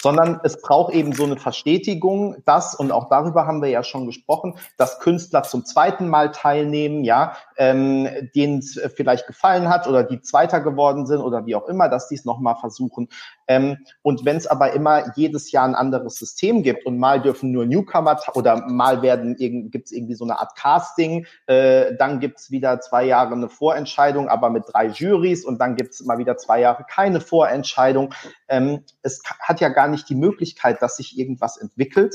sondern es braucht eben so eine Verstetigung, dass, und auch darüber haben wir ja schon gesprochen, dass Künstler zum zweiten Mal teilnehmen, ja, ähm, denen es vielleicht gefallen hat oder die Zweiter geworden sind oder wie auch immer, dass die es nochmal versuchen. Ähm, und wenn es aber immer jedes Jahr ein anderes System gibt und mal dürfen nur Newcomer oder mal werden gibt es irgendwie so eine Art Casting, äh, dann gibt es wieder zwei Jahre eine Vorentscheidung, aber mit drei Juries und dann gibt es mal wieder zwei Jahre keine Vorentscheidung. Ähm, es hat ja gar nicht die Möglichkeit, dass sich irgendwas entwickelt.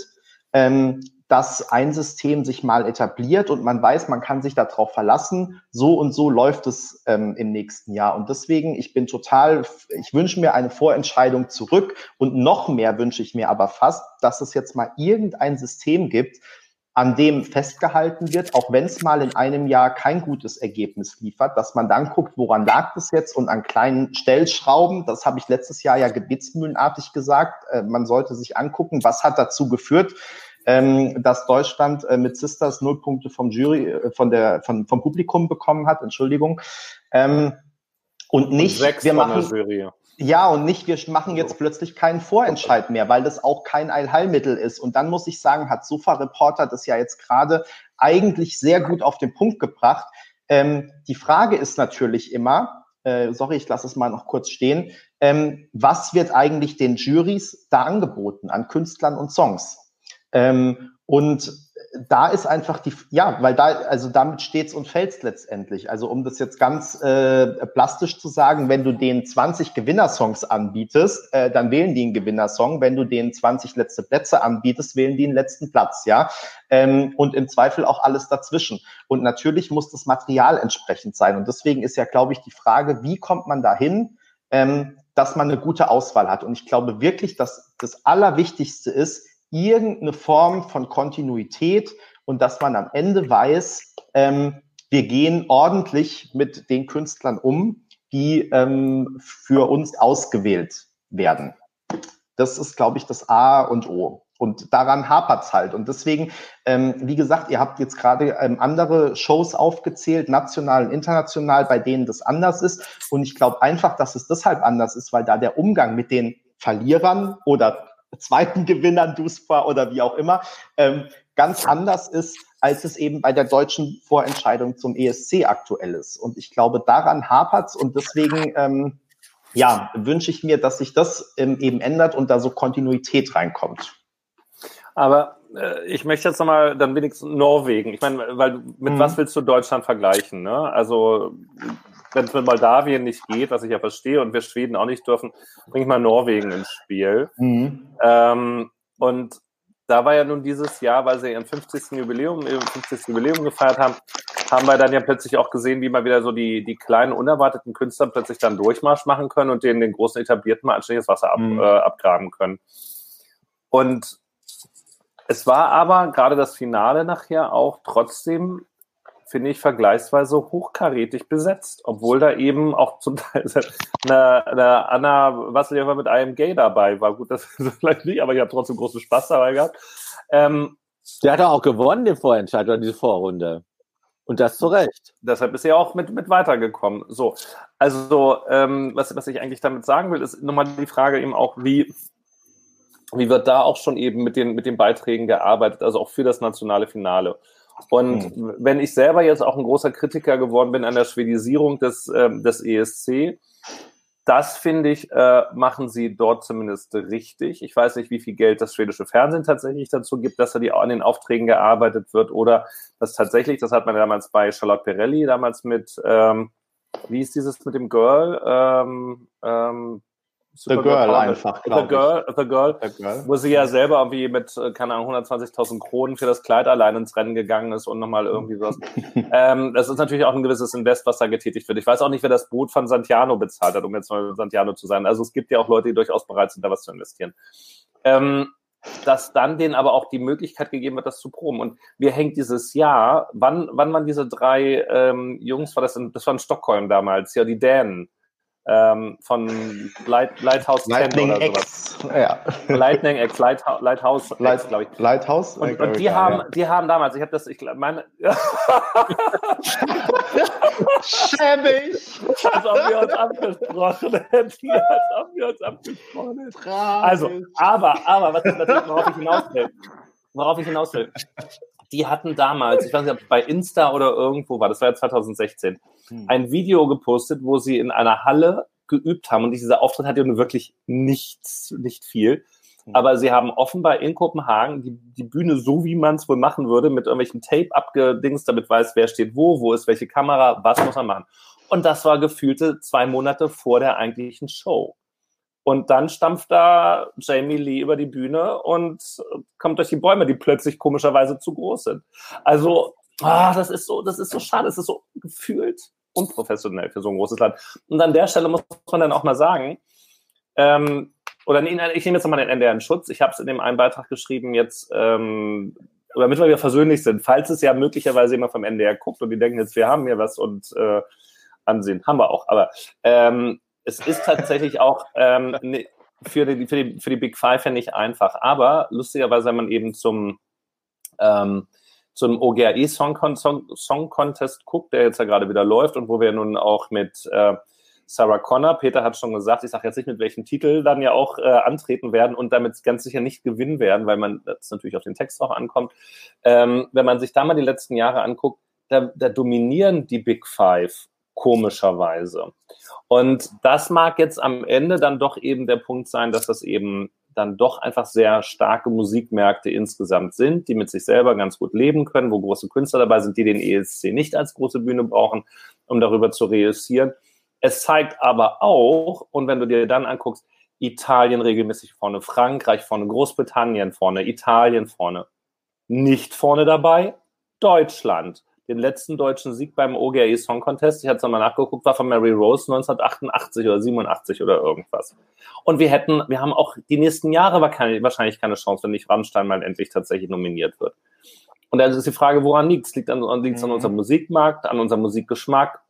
Ähm, dass ein System sich mal etabliert und man weiß, man kann sich darauf verlassen, so und so läuft es ähm, im nächsten Jahr. Und deswegen, ich bin total, ich wünsche mir eine Vorentscheidung zurück und noch mehr wünsche ich mir aber fast, dass es jetzt mal irgendein System gibt, an dem festgehalten wird, auch wenn es mal in einem Jahr kein gutes Ergebnis liefert, dass man dann guckt, woran lag das jetzt? Und an kleinen Stellschrauben, das habe ich letztes Jahr ja gebetsmühlenartig gesagt, äh, man sollte sich angucken, was hat dazu geführt, ähm, dass Deutschland äh, mit Sisters null Punkte vom Jury, äh, von der, von, vom Publikum bekommen hat, Entschuldigung. Ähm, und nicht, und wir machen, ja, und nicht, wir machen jetzt plötzlich keinen Vorentscheid mehr, weil das auch kein Allheilmittel ist. Und dann muss ich sagen, hat Sofa Reporter das ja jetzt gerade eigentlich sehr gut auf den Punkt gebracht. Ähm, die Frage ist natürlich immer, äh, sorry, ich lasse es mal noch kurz stehen, ähm, was wird eigentlich den Juries da angeboten an Künstlern und Songs? Ähm, und da ist einfach die, ja, weil da, also damit steht's und fällt's letztendlich. Also um das jetzt ganz äh, plastisch zu sagen, wenn du den 20 Gewinnersongs anbietest, äh, dann wählen die einen Gewinnersong. Wenn du den 20 letzte Plätze anbietest, wählen die einen letzten Platz, ja. Ähm, und im Zweifel auch alles dazwischen. Und natürlich muss das Material entsprechend sein. Und deswegen ist ja, glaube ich, die Frage, wie kommt man dahin, ähm, dass man eine gute Auswahl hat. Und ich glaube wirklich, dass das Allerwichtigste ist, irgendeine Form von Kontinuität und dass man am Ende weiß, ähm, wir gehen ordentlich mit den Künstlern um, die ähm, für uns ausgewählt werden. Das ist, glaube ich, das A und O. Und daran hapert's halt. Und deswegen, ähm, wie gesagt, ihr habt jetzt gerade ähm, andere Shows aufgezählt, national und international, bei denen das anders ist. Und ich glaube einfach, dass es deshalb anders ist, weil da der Umgang mit den Verlierern oder zweiten Gewinnern, DUSPA oder wie auch immer, ähm, ganz anders ist, als es eben bei der deutschen Vorentscheidung zum ESC aktuell ist. Und ich glaube, daran hapert's und deswegen ähm, ja, wünsche ich mir, dass sich das ähm, eben ändert und da so Kontinuität reinkommt. Aber äh, ich möchte jetzt nochmal dann wenigstens Norwegen. Ich meine, weil mit mhm. was willst du Deutschland vergleichen? Ne? Also wenn es mit Moldawien nicht geht, was ich ja verstehe, und wir Schweden auch nicht dürfen, bringe ich mal Norwegen ins Spiel. Mhm. Ähm, und da war ja nun dieses Jahr, weil sie ihren 50. Jubiläum, ihr 50. Jubiläum gefeiert haben, haben wir dann ja plötzlich auch gesehen, wie mal wieder so die, die kleinen, unerwarteten Künstler plötzlich dann Durchmarsch machen können und denen den großen Etablierten mal anständiges Wasser ab, mhm. äh, abgraben können. Und es war aber gerade das Finale nachher auch trotzdem finde ich, vergleichsweise hochkarätig besetzt, obwohl da eben auch zum Teil eine, eine Anna Vassiljewa mit einem Gay dabei war. Gut, das vielleicht nicht, aber ich habe trotzdem großen Spaß dabei gehabt. Ähm, der hat auch gewonnen, den Vorentscheid oder diese Vorrunde. Und das zu Recht. Deshalb ist er auch mit, mit weitergekommen. So, also ähm, was, was ich eigentlich damit sagen will, ist nochmal die Frage eben auch, wie, wie wird da auch schon eben mit den, mit den Beiträgen gearbeitet, also auch für das nationale Finale. Und mhm. wenn ich selber jetzt auch ein großer Kritiker geworden bin an der Schwedisierung des, ähm, des ESC, das finde ich, äh, machen sie dort zumindest richtig. Ich weiß nicht, wie viel Geld das schwedische Fernsehen tatsächlich dazu gibt, dass da die, an den Aufträgen gearbeitet wird oder dass tatsächlich, das hat man damals bei Charlotte Perelli damals mit, ähm, wie ist dieses mit dem Girl? Ähm, ähm, The Girl einfach, The Girl, The Girl, The Girl, wo sie ja selber irgendwie mit, äh, keine Ahnung, 120.000 Kronen für das Kleid allein ins Rennen gegangen ist und nochmal irgendwie was. ähm, das ist natürlich auch ein gewisses Invest, was da getätigt wird. Ich weiß auch nicht, wer das Boot von Santiano bezahlt hat, um jetzt mal Santiano zu sein. Also es gibt ja auch Leute, die durchaus bereit sind, da was zu investieren. Ähm, dass dann denen aber auch die Möglichkeit gegeben wird, das zu proben. Und wir hängt dieses Jahr, wann, wann waren diese drei ähm, Jungs, war das in, das war in Stockholm damals, ja, die Dänen, ähm, von Light, Lighthouse Lightning 10 oder X. sowas. Ja. Lightning X, Lighthouse, Lighthouse Light, glaube ich. Lighthouse? Und, und die, haben, ja. die haben damals, ich habe das, ich meine. Schäbig! Als ob wir uns abgesprochen hätten. Als ob wir uns abgesprochen hätten. Also, aber, aber, was natürlich, worauf ich hinaus will, worauf ich hinaus will, die hatten damals, ich weiß nicht, ob bei Insta oder irgendwo war, das war ja 2016, hm. ein Video gepostet, wo sie in einer Halle geübt haben. Und dieser Auftritt hat ja nun wirklich nichts, nicht viel. Hm. Aber sie haben offenbar in Kopenhagen die, die Bühne so, wie man es wohl machen würde, mit irgendwelchen Tape abgedingst, damit weiß, wer steht wo, wo ist welche Kamera, was muss man machen. Und das war gefühlte zwei Monate vor der eigentlichen Show. Und dann stampft da Jamie Lee über die Bühne und kommt durch die Bäume, die plötzlich komischerweise zu groß sind. Also, ah, das ist so, das ist so schade. Es ist so gefühlt unprofessionell für so ein großes Land. Und an der Stelle muss man dann auch mal sagen, ähm, oder nee, ich nehme jetzt nochmal den NDR in Schutz. Ich habe es in dem einen Beitrag geschrieben, jetzt, ähm, damit wir wieder versöhnlich sind, falls es ja möglicherweise jemand vom NDR guckt und die denken jetzt, wir haben hier was und äh, Ansehen, haben wir auch. Aber ähm, es ist tatsächlich auch ähm, ne, für, die, für, die, für die Big Five ja nicht einfach. Aber lustigerweise, wenn man eben zum, ähm, zum OGAE Song, Song, Song Contest guckt, der jetzt ja gerade wieder läuft und wo wir nun auch mit äh, Sarah Connor, Peter hat schon gesagt, ich sage jetzt nicht, mit welchem Titel dann ja auch äh, antreten werden und damit ganz sicher nicht gewinnen werden, weil man das natürlich auf den Text auch ankommt. Ähm, wenn man sich da mal die letzten Jahre anguckt, da, da dominieren die Big Five komischerweise. Und das mag jetzt am Ende dann doch eben der Punkt sein, dass das eben dann doch einfach sehr starke Musikmärkte insgesamt sind, die mit sich selber ganz gut leben können, wo große Künstler dabei sind, die den ESC nicht als große Bühne brauchen, um darüber zu reüssieren. Es zeigt aber auch, und wenn du dir dann anguckst, Italien regelmäßig vorne, Frankreich vorne, Großbritannien vorne, Italien vorne, nicht vorne dabei, Deutschland den letzten deutschen Sieg beim OGAE Song Contest, ich hatte es nochmal nachgeguckt, war von Mary Rose 1988 oder 87 oder irgendwas. Und wir hätten, wir haben auch die nächsten Jahre wahrscheinlich keine Chance, wenn nicht Rammstein mal endlich tatsächlich nominiert wird. Und dann ist die Frage, woran liegt es? Liegt an, liegt es an mhm. unserem Musikmarkt, an unserem Musikgeschmack?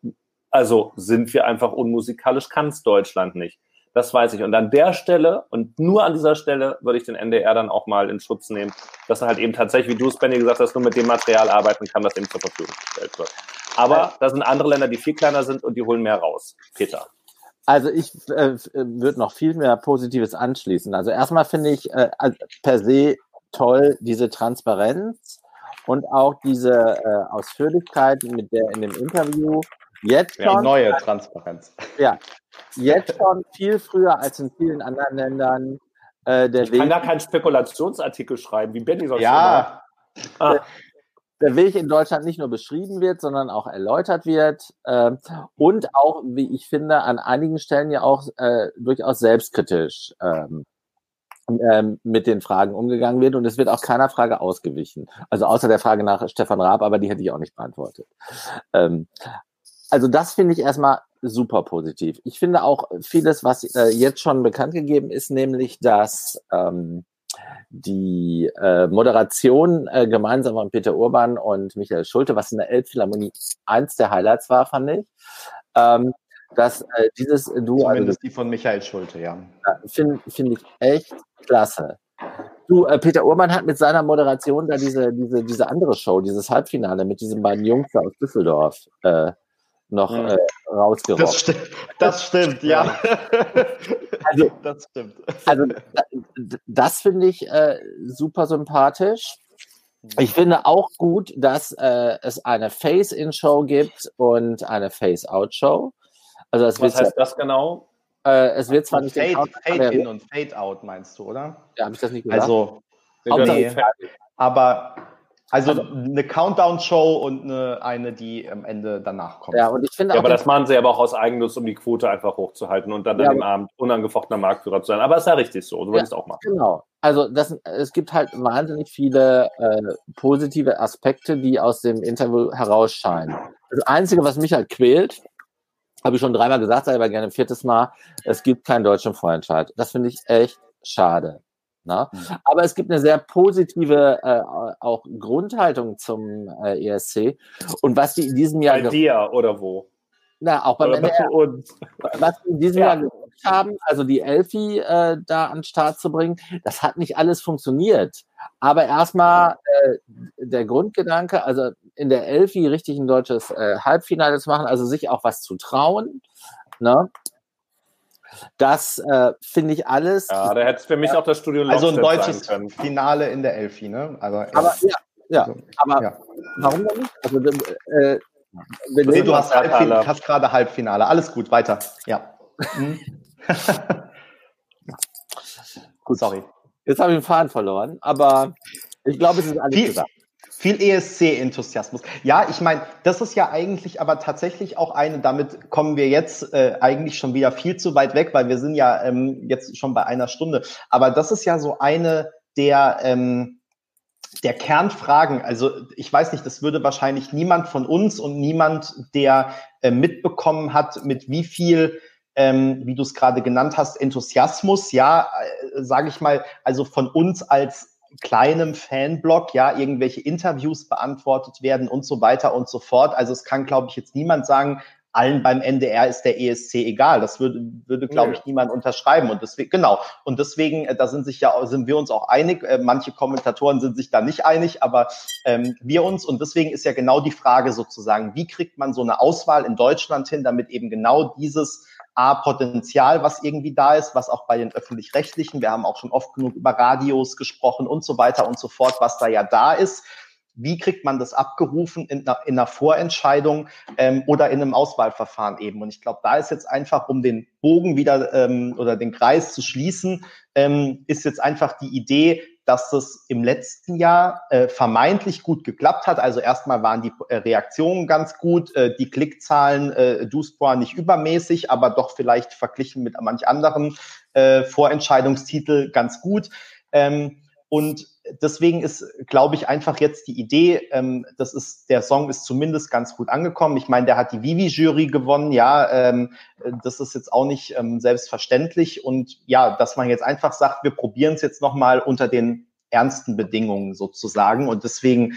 Also sind wir einfach unmusikalisch, kann es Deutschland nicht. Das weiß ich. Und an der Stelle und nur an dieser Stelle würde ich den NDR dann auch mal in Schutz nehmen, dass er halt eben tatsächlich, wie du es, Benny, gesagt hast, nur mit dem Material arbeiten kann, das ihm zur Verfügung gestellt wird. Aber da sind andere Länder, die viel kleiner sind und die holen mehr raus. Peter. Also ich äh, würde noch viel mehr Positives anschließen. Also erstmal finde ich äh, per se toll diese Transparenz und auch diese äh, Ausführlichkeit mit der in dem Interview jetzt schon. Ja, neue Transparenz. Ja, jetzt schon viel früher als in vielen anderen Ländern. Äh, der ich Weg, kann da keinen Spekulationsartikel schreiben, wie Benny sonst Ja. Ah. Der Weg in Deutschland nicht nur beschrieben wird, sondern auch erläutert wird äh, und auch, wie ich finde, an einigen Stellen ja auch äh, durchaus selbstkritisch ähm, ähm, mit den Fragen umgegangen wird und es wird auch keiner Frage ausgewichen. Also außer der Frage nach Stefan Raab, aber die hätte ich auch nicht beantwortet. Ähm, also das finde ich erstmal super positiv. Ich finde auch vieles, was äh, jetzt schon bekannt gegeben ist, nämlich dass ähm, die äh, Moderation äh, gemeinsam von Peter Urban und Michael Schulte, was in der Elbphilharmonie eins der Highlights war, fand ich. Ähm, dass äh, dieses Duo. Zumindest also, die von Michael Schulte, ja. Finde find ich echt klasse. Du, äh, Peter Urban hat mit seiner Moderation da diese, diese, diese andere Show, dieses Halbfinale mit diesen beiden Jungs aus Düsseldorf äh, noch äh, rausgerockt. Das, sti das stimmt, ja. Also, das stimmt. Also, das finde ich äh, super sympathisch. Ich finde auch gut, dass äh, es eine Face-In-Show gibt und eine Face-Out-Show. Also Was heißt ja, das genau? Äh, es wird zwar nicht Fade, Fade in und Fade out, meinst du, oder? Ja, habe ich das nicht gesagt? Also, nee, aber Also, also eine Countdown-Show und eine, eine, die am Ende danach kommt. Ja, und ich finde ja, aber das machen sie aber auch aus Eigennutz, um die Quote einfach hochzuhalten und dann, ja, dann im Abend unangefochtener Marktführer zu sein. Aber ist ja richtig so. Du würdest ja, auch machen. Genau. Also das, es gibt halt wahnsinnig viele äh, positive Aspekte, die aus dem Interview herausscheinen. Das Einzige, was mich halt quält, habe ich schon dreimal gesagt, sei aber gerne ein viertes Mal, es gibt keinen deutschen Vorentscheid. Das finde ich echt schade. Ne? Aber es gibt eine sehr positive äh, auch Grundhaltung zum äh, ESC. Und was die in diesem Jahr. Bei dir oder wo? Na, auch beim oder NDR. Uns. Was die in diesem ja. Jahr gemacht haben, also die Elfi äh, da an den Start zu bringen, das hat nicht alles funktioniert. Aber erstmal äh, der Grundgedanke, also in der Elfi richtig ein deutsches äh, Halbfinale zu machen, also sich auch was zu trauen. Ne? Das äh, finde ich alles. Ja, da hätte es für mich auch das Studio Also ein deutsches Finale in der Elfi, ne? Also, aber ja, ja, also, aber ja. warum denn nicht? Also, äh, nee, du hast, hast gerade Halbfinale. Alles gut, weiter. Ja. Hm. gut, sorry. Jetzt habe ich den Faden verloren, aber ich glaube, es ist alles Viel, gesagt. Viel ESC-Enthusiasmus. Ja, ich meine, das ist ja eigentlich aber tatsächlich auch eine, damit kommen wir jetzt äh, eigentlich schon wieder viel zu weit weg, weil wir sind ja ähm, jetzt schon bei einer Stunde. Aber das ist ja so eine der, ähm, der Kernfragen. Also ich weiß nicht, das würde wahrscheinlich niemand von uns und niemand, der äh, mitbekommen hat, mit wie viel ähm, wie du es gerade genannt hast, Enthusiasmus, ja, äh, sage ich mal, also von uns als kleinem Fanblog ja irgendwelche Interviews beantwortet werden und so weiter und so fort. Also es kann, glaube ich, jetzt niemand sagen, allen beim NDR ist der ESC egal. Das würde, würde glaube ich, niemand unterschreiben. Und deswegen, genau. Und deswegen, äh, da sind sich ja, sind wir uns auch einig. Äh, manche Kommentatoren sind sich da nicht einig, aber ähm, wir uns. Und deswegen ist ja genau die Frage sozusagen, wie kriegt man so eine Auswahl in Deutschland hin, damit eben genau dieses A, Potenzial, was irgendwie da ist, was auch bei den öffentlich-rechtlichen, wir haben auch schon oft genug über Radios gesprochen und so weiter und so fort, was da ja da ist. Wie kriegt man das abgerufen in einer, in einer Vorentscheidung ähm, oder in einem Auswahlverfahren eben? Und ich glaube, da ist jetzt einfach, um den Bogen wieder ähm, oder den Kreis zu schließen, ähm, ist jetzt einfach die Idee, dass das im letzten Jahr äh, vermeintlich gut geklappt hat. Also erstmal waren die äh, Reaktionen ganz gut, äh, die Klickzahlen äh, Duspor nicht übermäßig, aber doch vielleicht verglichen mit manch anderen äh, Vorentscheidungstitel ganz gut. Ähm, und deswegen ist, glaube ich, einfach jetzt die Idee, ähm, das ist, der Song ist zumindest ganz gut angekommen. Ich meine, der hat die Vivi-Jury gewonnen, ja, ähm, das ist jetzt auch nicht ähm, selbstverständlich. Und ja, dass man jetzt einfach sagt, wir probieren es jetzt nochmal unter den ernsten Bedingungen sozusagen. Und deswegen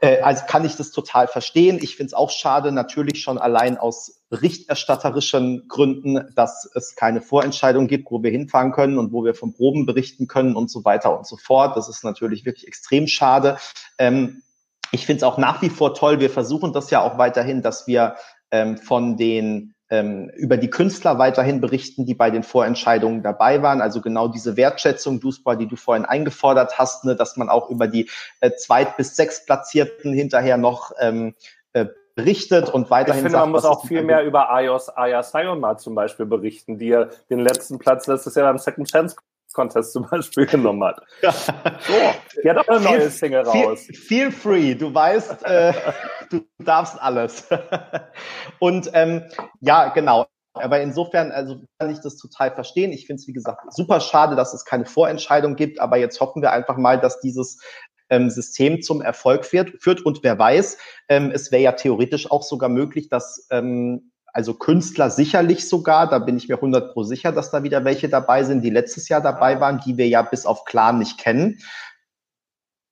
äh, also kann ich das total verstehen. Ich finde es auch schade, natürlich schon allein aus berichterstatterischen Gründen, dass es keine Vorentscheidung gibt, wo wir hinfahren können und wo wir von Proben berichten können und so weiter und so fort. Das ist natürlich wirklich extrem schade. Ähm, ich finde es auch nach wie vor toll. Wir versuchen das ja auch weiterhin, dass wir ähm, von den ähm, über die Künstler weiterhin berichten, die bei den Vorentscheidungen dabei waren. Also genau diese Wertschätzung, Duspa, die du vorhin eingefordert hast, ne, dass man auch über die äh, Zweit- bis Sechstplatzierten hinterher noch ähm, äh, berichtet und weiterhin. Ich finde, sagt, man muss auch viel mehr über Ayos Aya Sayonma zum Beispiel berichten, die ja den letzten Platz letztes Jahr beim Second Chance Contest zum Beispiel genommen hat. Ja. So, die hat auch eine neue Single raus. Feel, feel free, du weißt, äh, du darfst alles. Und ähm, ja, genau. Aber insofern, also kann ich das total verstehen. Ich finde es, wie gesagt, super schade, dass es keine Vorentscheidung gibt. Aber jetzt hoffen wir einfach mal, dass dieses ähm, System zum Erfolg führt. führt. Und wer weiß, ähm, es wäre ja theoretisch auch sogar möglich, dass ähm, also Künstler sicherlich sogar, da bin ich mir 100 pro sicher, dass da wieder welche dabei sind, die letztes Jahr dabei waren, die wir ja bis auf Clan nicht kennen.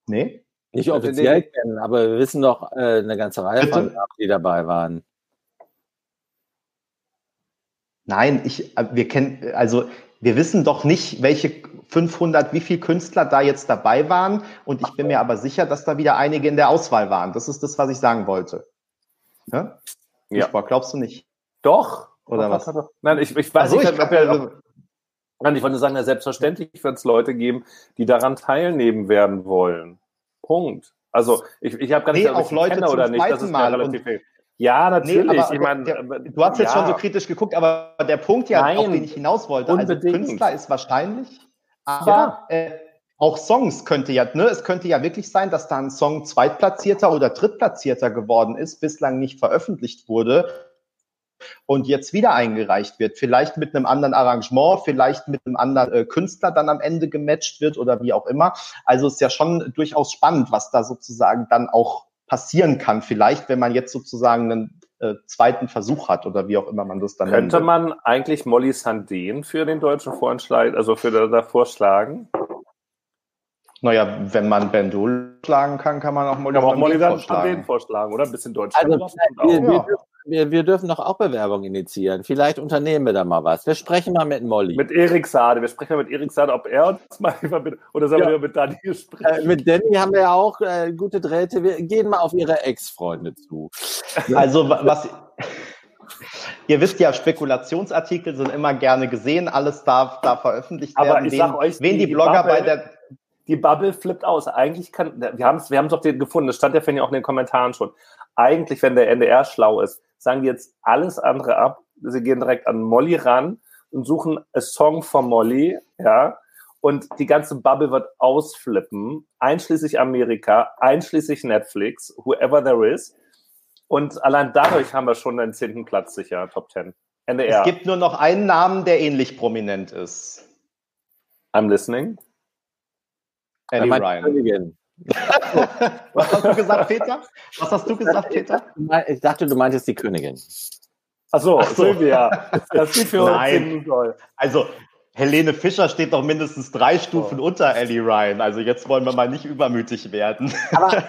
Nee? Nicht offiziell kennen, aber wir wissen doch äh, eine ganze Reihe Bitte? von, die dabei waren. Nein, ich, äh, wir kennen, also wir wissen doch nicht, welche 500, wie viele Künstler da jetzt dabei waren. Und ich bin mir aber sicher, dass da wieder einige in der Auswahl waren. Das ist das, was ich sagen wollte. Ja? ja. Glaubst du nicht? Doch. Oder was? Nein, ich, ich weiß so, nicht, ich, ob er, Nein, ich wollte sagen, ja, selbstverständlich wird es Leute geben, die daran teilnehmen werden wollen. Punkt. Also ich, ich habe gar nicht, nee, auch Leute kenne oder nicht. Das ist Mal relativ Ja, natürlich. Nee, ich meine, du hast jetzt ja. schon so kritisch geguckt, aber der Punkt ja, Nein, auf den ich hinaus wollte, also unbedingt. also Künstler ist wahrscheinlich, aber ja. äh, auch Songs könnte ja, ne, es könnte ja wirklich sein, dass da ein Song Zweitplatzierter oder Drittplatzierter geworden ist, bislang nicht veröffentlicht wurde und jetzt wieder eingereicht wird. Vielleicht mit einem anderen Arrangement, vielleicht mit einem anderen äh, Künstler dann am Ende gematcht wird oder wie auch immer. Also ist ja schon durchaus spannend, was da sozusagen dann auch passieren kann. Vielleicht, wenn man jetzt sozusagen einen äh, zweiten Versuch hat oder wie auch immer man das dann Könnte nennt. man eigentlich Molly Sandin für den deutschen Vorschlag, also für da vorschlagen? Naja, wenn man Bendul schlagen kann, kann man auch Molly, ja, auch Molly vorschlagen. vorschlagen, oder? Ein bisschen Deutsch. Also, wir, wir, wir, wir, dürfen doch auch Bewerbung initiieren. Vielleicht unternehmen wir da mal was. Wir sprechen mal mit Molly. Mit Erik Sade. Wir sprechen mal mit Erik Sade, ob er uns mal verbindet. Oder sollen ja. wir mit Dani sprechen? Äh, mit Danny haben wir auch äh, gute Drähte. Wir gehen mal auf ihre Ex-Freunde zu. Also, was. Ihr wisst ja, Spekulationsartikel sind immer gerne gesehen, alles darf da veröffentlicht werden. Aber ich wen, sag euch, wen die, die Blogger Bubble, bei der die Bubble flippt aus. Eigentlich kann, wir haben es wir doch gefunden, das stand ja vorhin auch in den Kommentaren schon. Eigentlich, wenn der NDR schlau ist, sagen die jetzt alles andere ab. Sie gehen direkt an Molly ran und suchen a Song von Molly, ja. Und die ganze Bubble wird ausflippen, einschließlich Amerika, einschließlich Netflix, whoever there is. Und allein dadurch haben wir schon den zehnten Platz sicher, Top Ten. NDR. Es gibt nur noch einen Namen, der ähnlich prominent ist. I'm listening. Ellie Ryan. Was hast du gesagt, Peter? Was hast du gesagt, Peter? Ich dachte, du meintest die Königin. Achso, Ach so. Silvia. Das sieht für Nein. uns soll. Also, Helene Fischer steht doch mindestens drei Stufen oh. unter Ellie Ryan. Also jetzt wollen wir mal nicht übermütig werden. Aber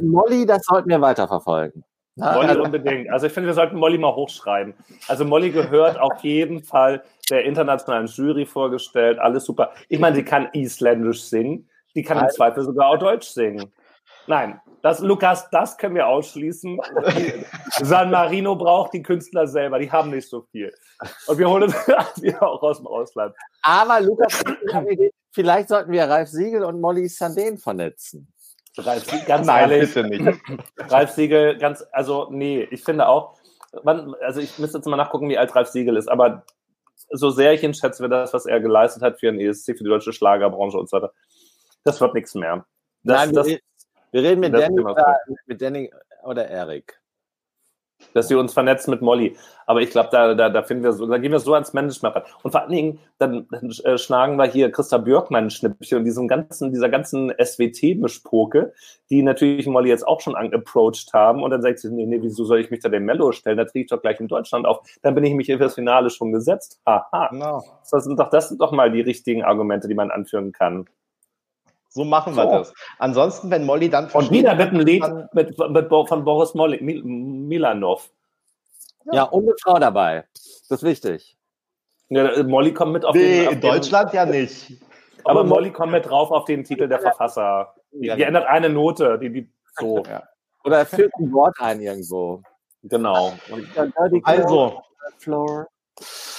Molly, das sollten wir weiterverfolgen. Molly also unbedingt. Also ich finde, wir sollten Molly mal hochschreiben. Also Molly gehört auf jeden Fall der internationalen Jury vorgestellt. Alles super. Ich meine, sie kann isländisch singen. Die kann im Zweifel sogar auch Deutsch singen. Nein, das, Lukas, das können wir ausschließen. San Marino braucht die Künstler selber, die haben nicht so viel. Und wir holen sie auch aus dem Ausland. Aber Lukas, vielleicht sollten wir Ralf Siegel und Molly Sandén vernetzen. Ralf Siegel, ganz Nein, ehrlich, bitte nicht. Ralf Siegel, ganz, also nee, ich finde auch, man, also ich müsste jetzt mal nachgucken, wie alt Ralf Siegel ist, aber so sehr ich ihn schätze, das, was er geleistet hat für den ESC, für die deutsche Schlagerbranche und so weiter, das wird nichts mehr. Das, Nein, das, wir, wir, reden mit Danny, oder, mit Danny oder Erik. Dass sie uns vernetzen mit Molly. Aber ich glaube, da, da, da finden wir so, da gehen wir so ans Management ran. Und vor allen Dingen, dann, äh, schlagen wir hier Christa Björkmann ein Schnippchen und diesem ganzen, dieser ganzen SWT-Mischpoke, die natürlich Molly jetzt auch schon approached haben. Und dann sagt sie, nee, nee, wieso soll ich mich da dem Mello stellen? Da kriege ich doch gleich in Deutschland auf. Dann bin ich mich für das Finale schon gesetzt. Haha. Genau. Das sind doch, das sind doch mal die richtigen Argumente, die man anführen kann. So machen wir so. das. Ansonsten, wenn Molly dann Und wieder mit einem Lied mit, mit, von Boris Molly, Milanov. Ja. ja, und eine Frau dabei. Das ist wichtig. Ja, Molly kommt mit auf nee, den. In Deutschland den, ja nicht. Aber, aber Molly kommt mit drauf auf den Titel der Verfasser. Die, die ändert eine Note, die, die so. Ja. Oder führt ein Wort ein irgendwo. Genau. also, Floor.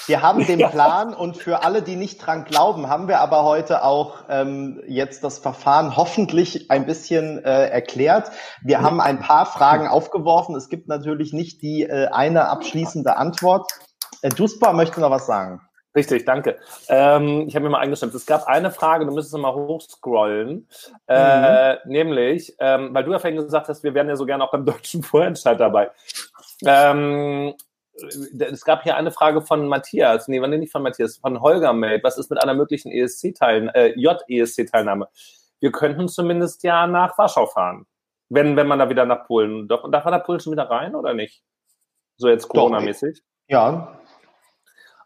Wir haben den Plan und für alle, die nicht dran glauben, haben wir aber heute auch ähm, jetzt das Verfahren hoffentlich ein bisschen äh, erklärt. Wir haben ein paar Fragen aufgeworfen. Es gibt natürlich nicht die äh, eine abschließende Antwort. Äh, Duspa möchte noch was sagen. Richtig, danke. Ähm, ich habe mir mal eingestimmt. Es gab eine Frage, du müsstest mal hochscrollen, äh, mhm. nämlich, ähm, weil du ja vorhin gesagt hast, wir wären ja so gerne auch beim deutschen Vorentscheid dabei. Ähm, es gab hier eine Frage von Matthias, nee, wann nicht von Matthias, von Holger Meld. Was ist mit einer möglichen ESC-Teilnahme, äh, J-ESC-Teilnahme? Wir könnten zumindest ja nach Warschau fahren. Wenn, wenn man da wieder nach Polen, doch, darf man da Polen schon wieder rein oder nicht? So jetzt Corona-mäßig? Ja.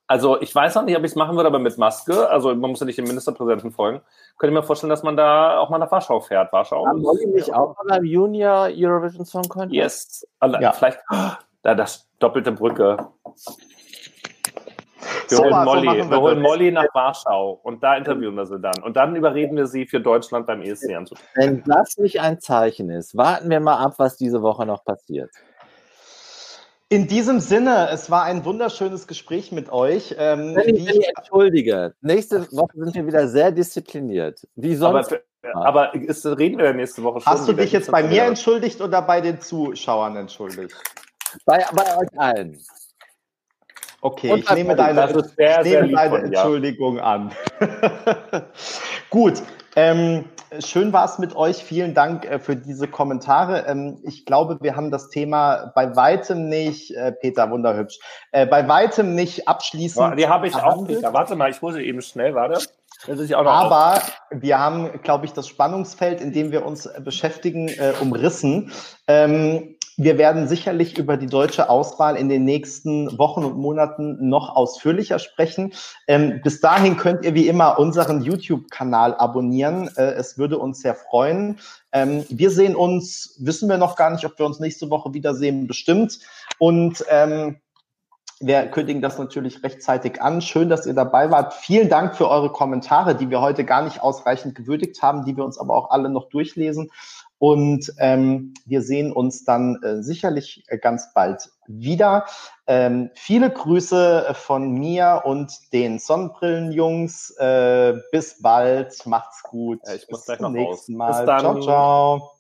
Also ich weiß noch nicht, ob ich es machen würde, aber mit Maske, also man muss ja nicht dem Ministerpräsidenten folgen, könnte ich mir vorstellen, dass man da auch mal nach Warschau fährt. Warschau. Haben wollen nicht auch mal beim Junior Eurovision Song Contest? Yes. Ja. Vielleicht, da das doppelte Brücke. Wir, so holen, Molly, so wir holen Molly nach Warschau und da interviewen wir sie dann. Und dann überreden wir sie für Deutschland beim ESC anzutreten. Wenn das nicht ein Zeichen ist, warten wir mal ab, was diese Woche noch passiert. In diesem Sinne, es war ein wunderschönes Gespräch mit euch. Ähm, ich, ich entschuldige, nächste Woche sind wir wieder sehr diszipliniert. Wie sonst? Aber, aber ist, reden wir nächste Woche schon. Hast du dich jetzt bei mir entschuldigt oder bei den Zuschauern entschuldigt? Bei, bei euch allen. Okay, ich nehme deine, sehr, ich nehme deine Entschuldigung an. Gut, Ähm, schön war es mit euch. Vielen Dank äh, für diese Kommentare. Ähm, ich glaube, wir haben das Thema bei weitem nicht, äh, Peter, wunderhübsch, äh, bei weitem nicht abschließend. Die habe ich auch, Peter. Warte mal, ich hole eben schnell, warte. Aber auf. wir haben, glaube ich, das Spannungsfeld, in dem wir uns beschäftigen, äh, umrissen. Ähm, wir werden sicherlich über die deutsche Auswahl in den nächsten Wochen und Monaten noch ausführlicher sprechen. Ähm, bis dahin könnt ihr wie immer unseren YouTube-Kanal abonnieren. Äh, es würde uns sehr freuen. Ähm, wir sehen uns, wissen wir noch gar nicht, ob wir uns nächste Woche wiedersehen, bestimmt. Und ähm, wir kündigen das natürlich rechtzeitig an. Schön, dass ihr dabei wart. Vielen Dank für eure Kommentare, die wir heute gar nicht ausreichend gewürdigt haben, die wir uns aber auch alle noch durchlesen. Und ähm, wir sehen uns dann äh, sicherlich äh, ganz bald wieder. Ähm, viele Grüße von mir und den Sonnenbrillenjungs. Äh, bis bald. Macht's gut. Ja, ich muss Bis gleich zum nächsten Mal. Ciao, ciao.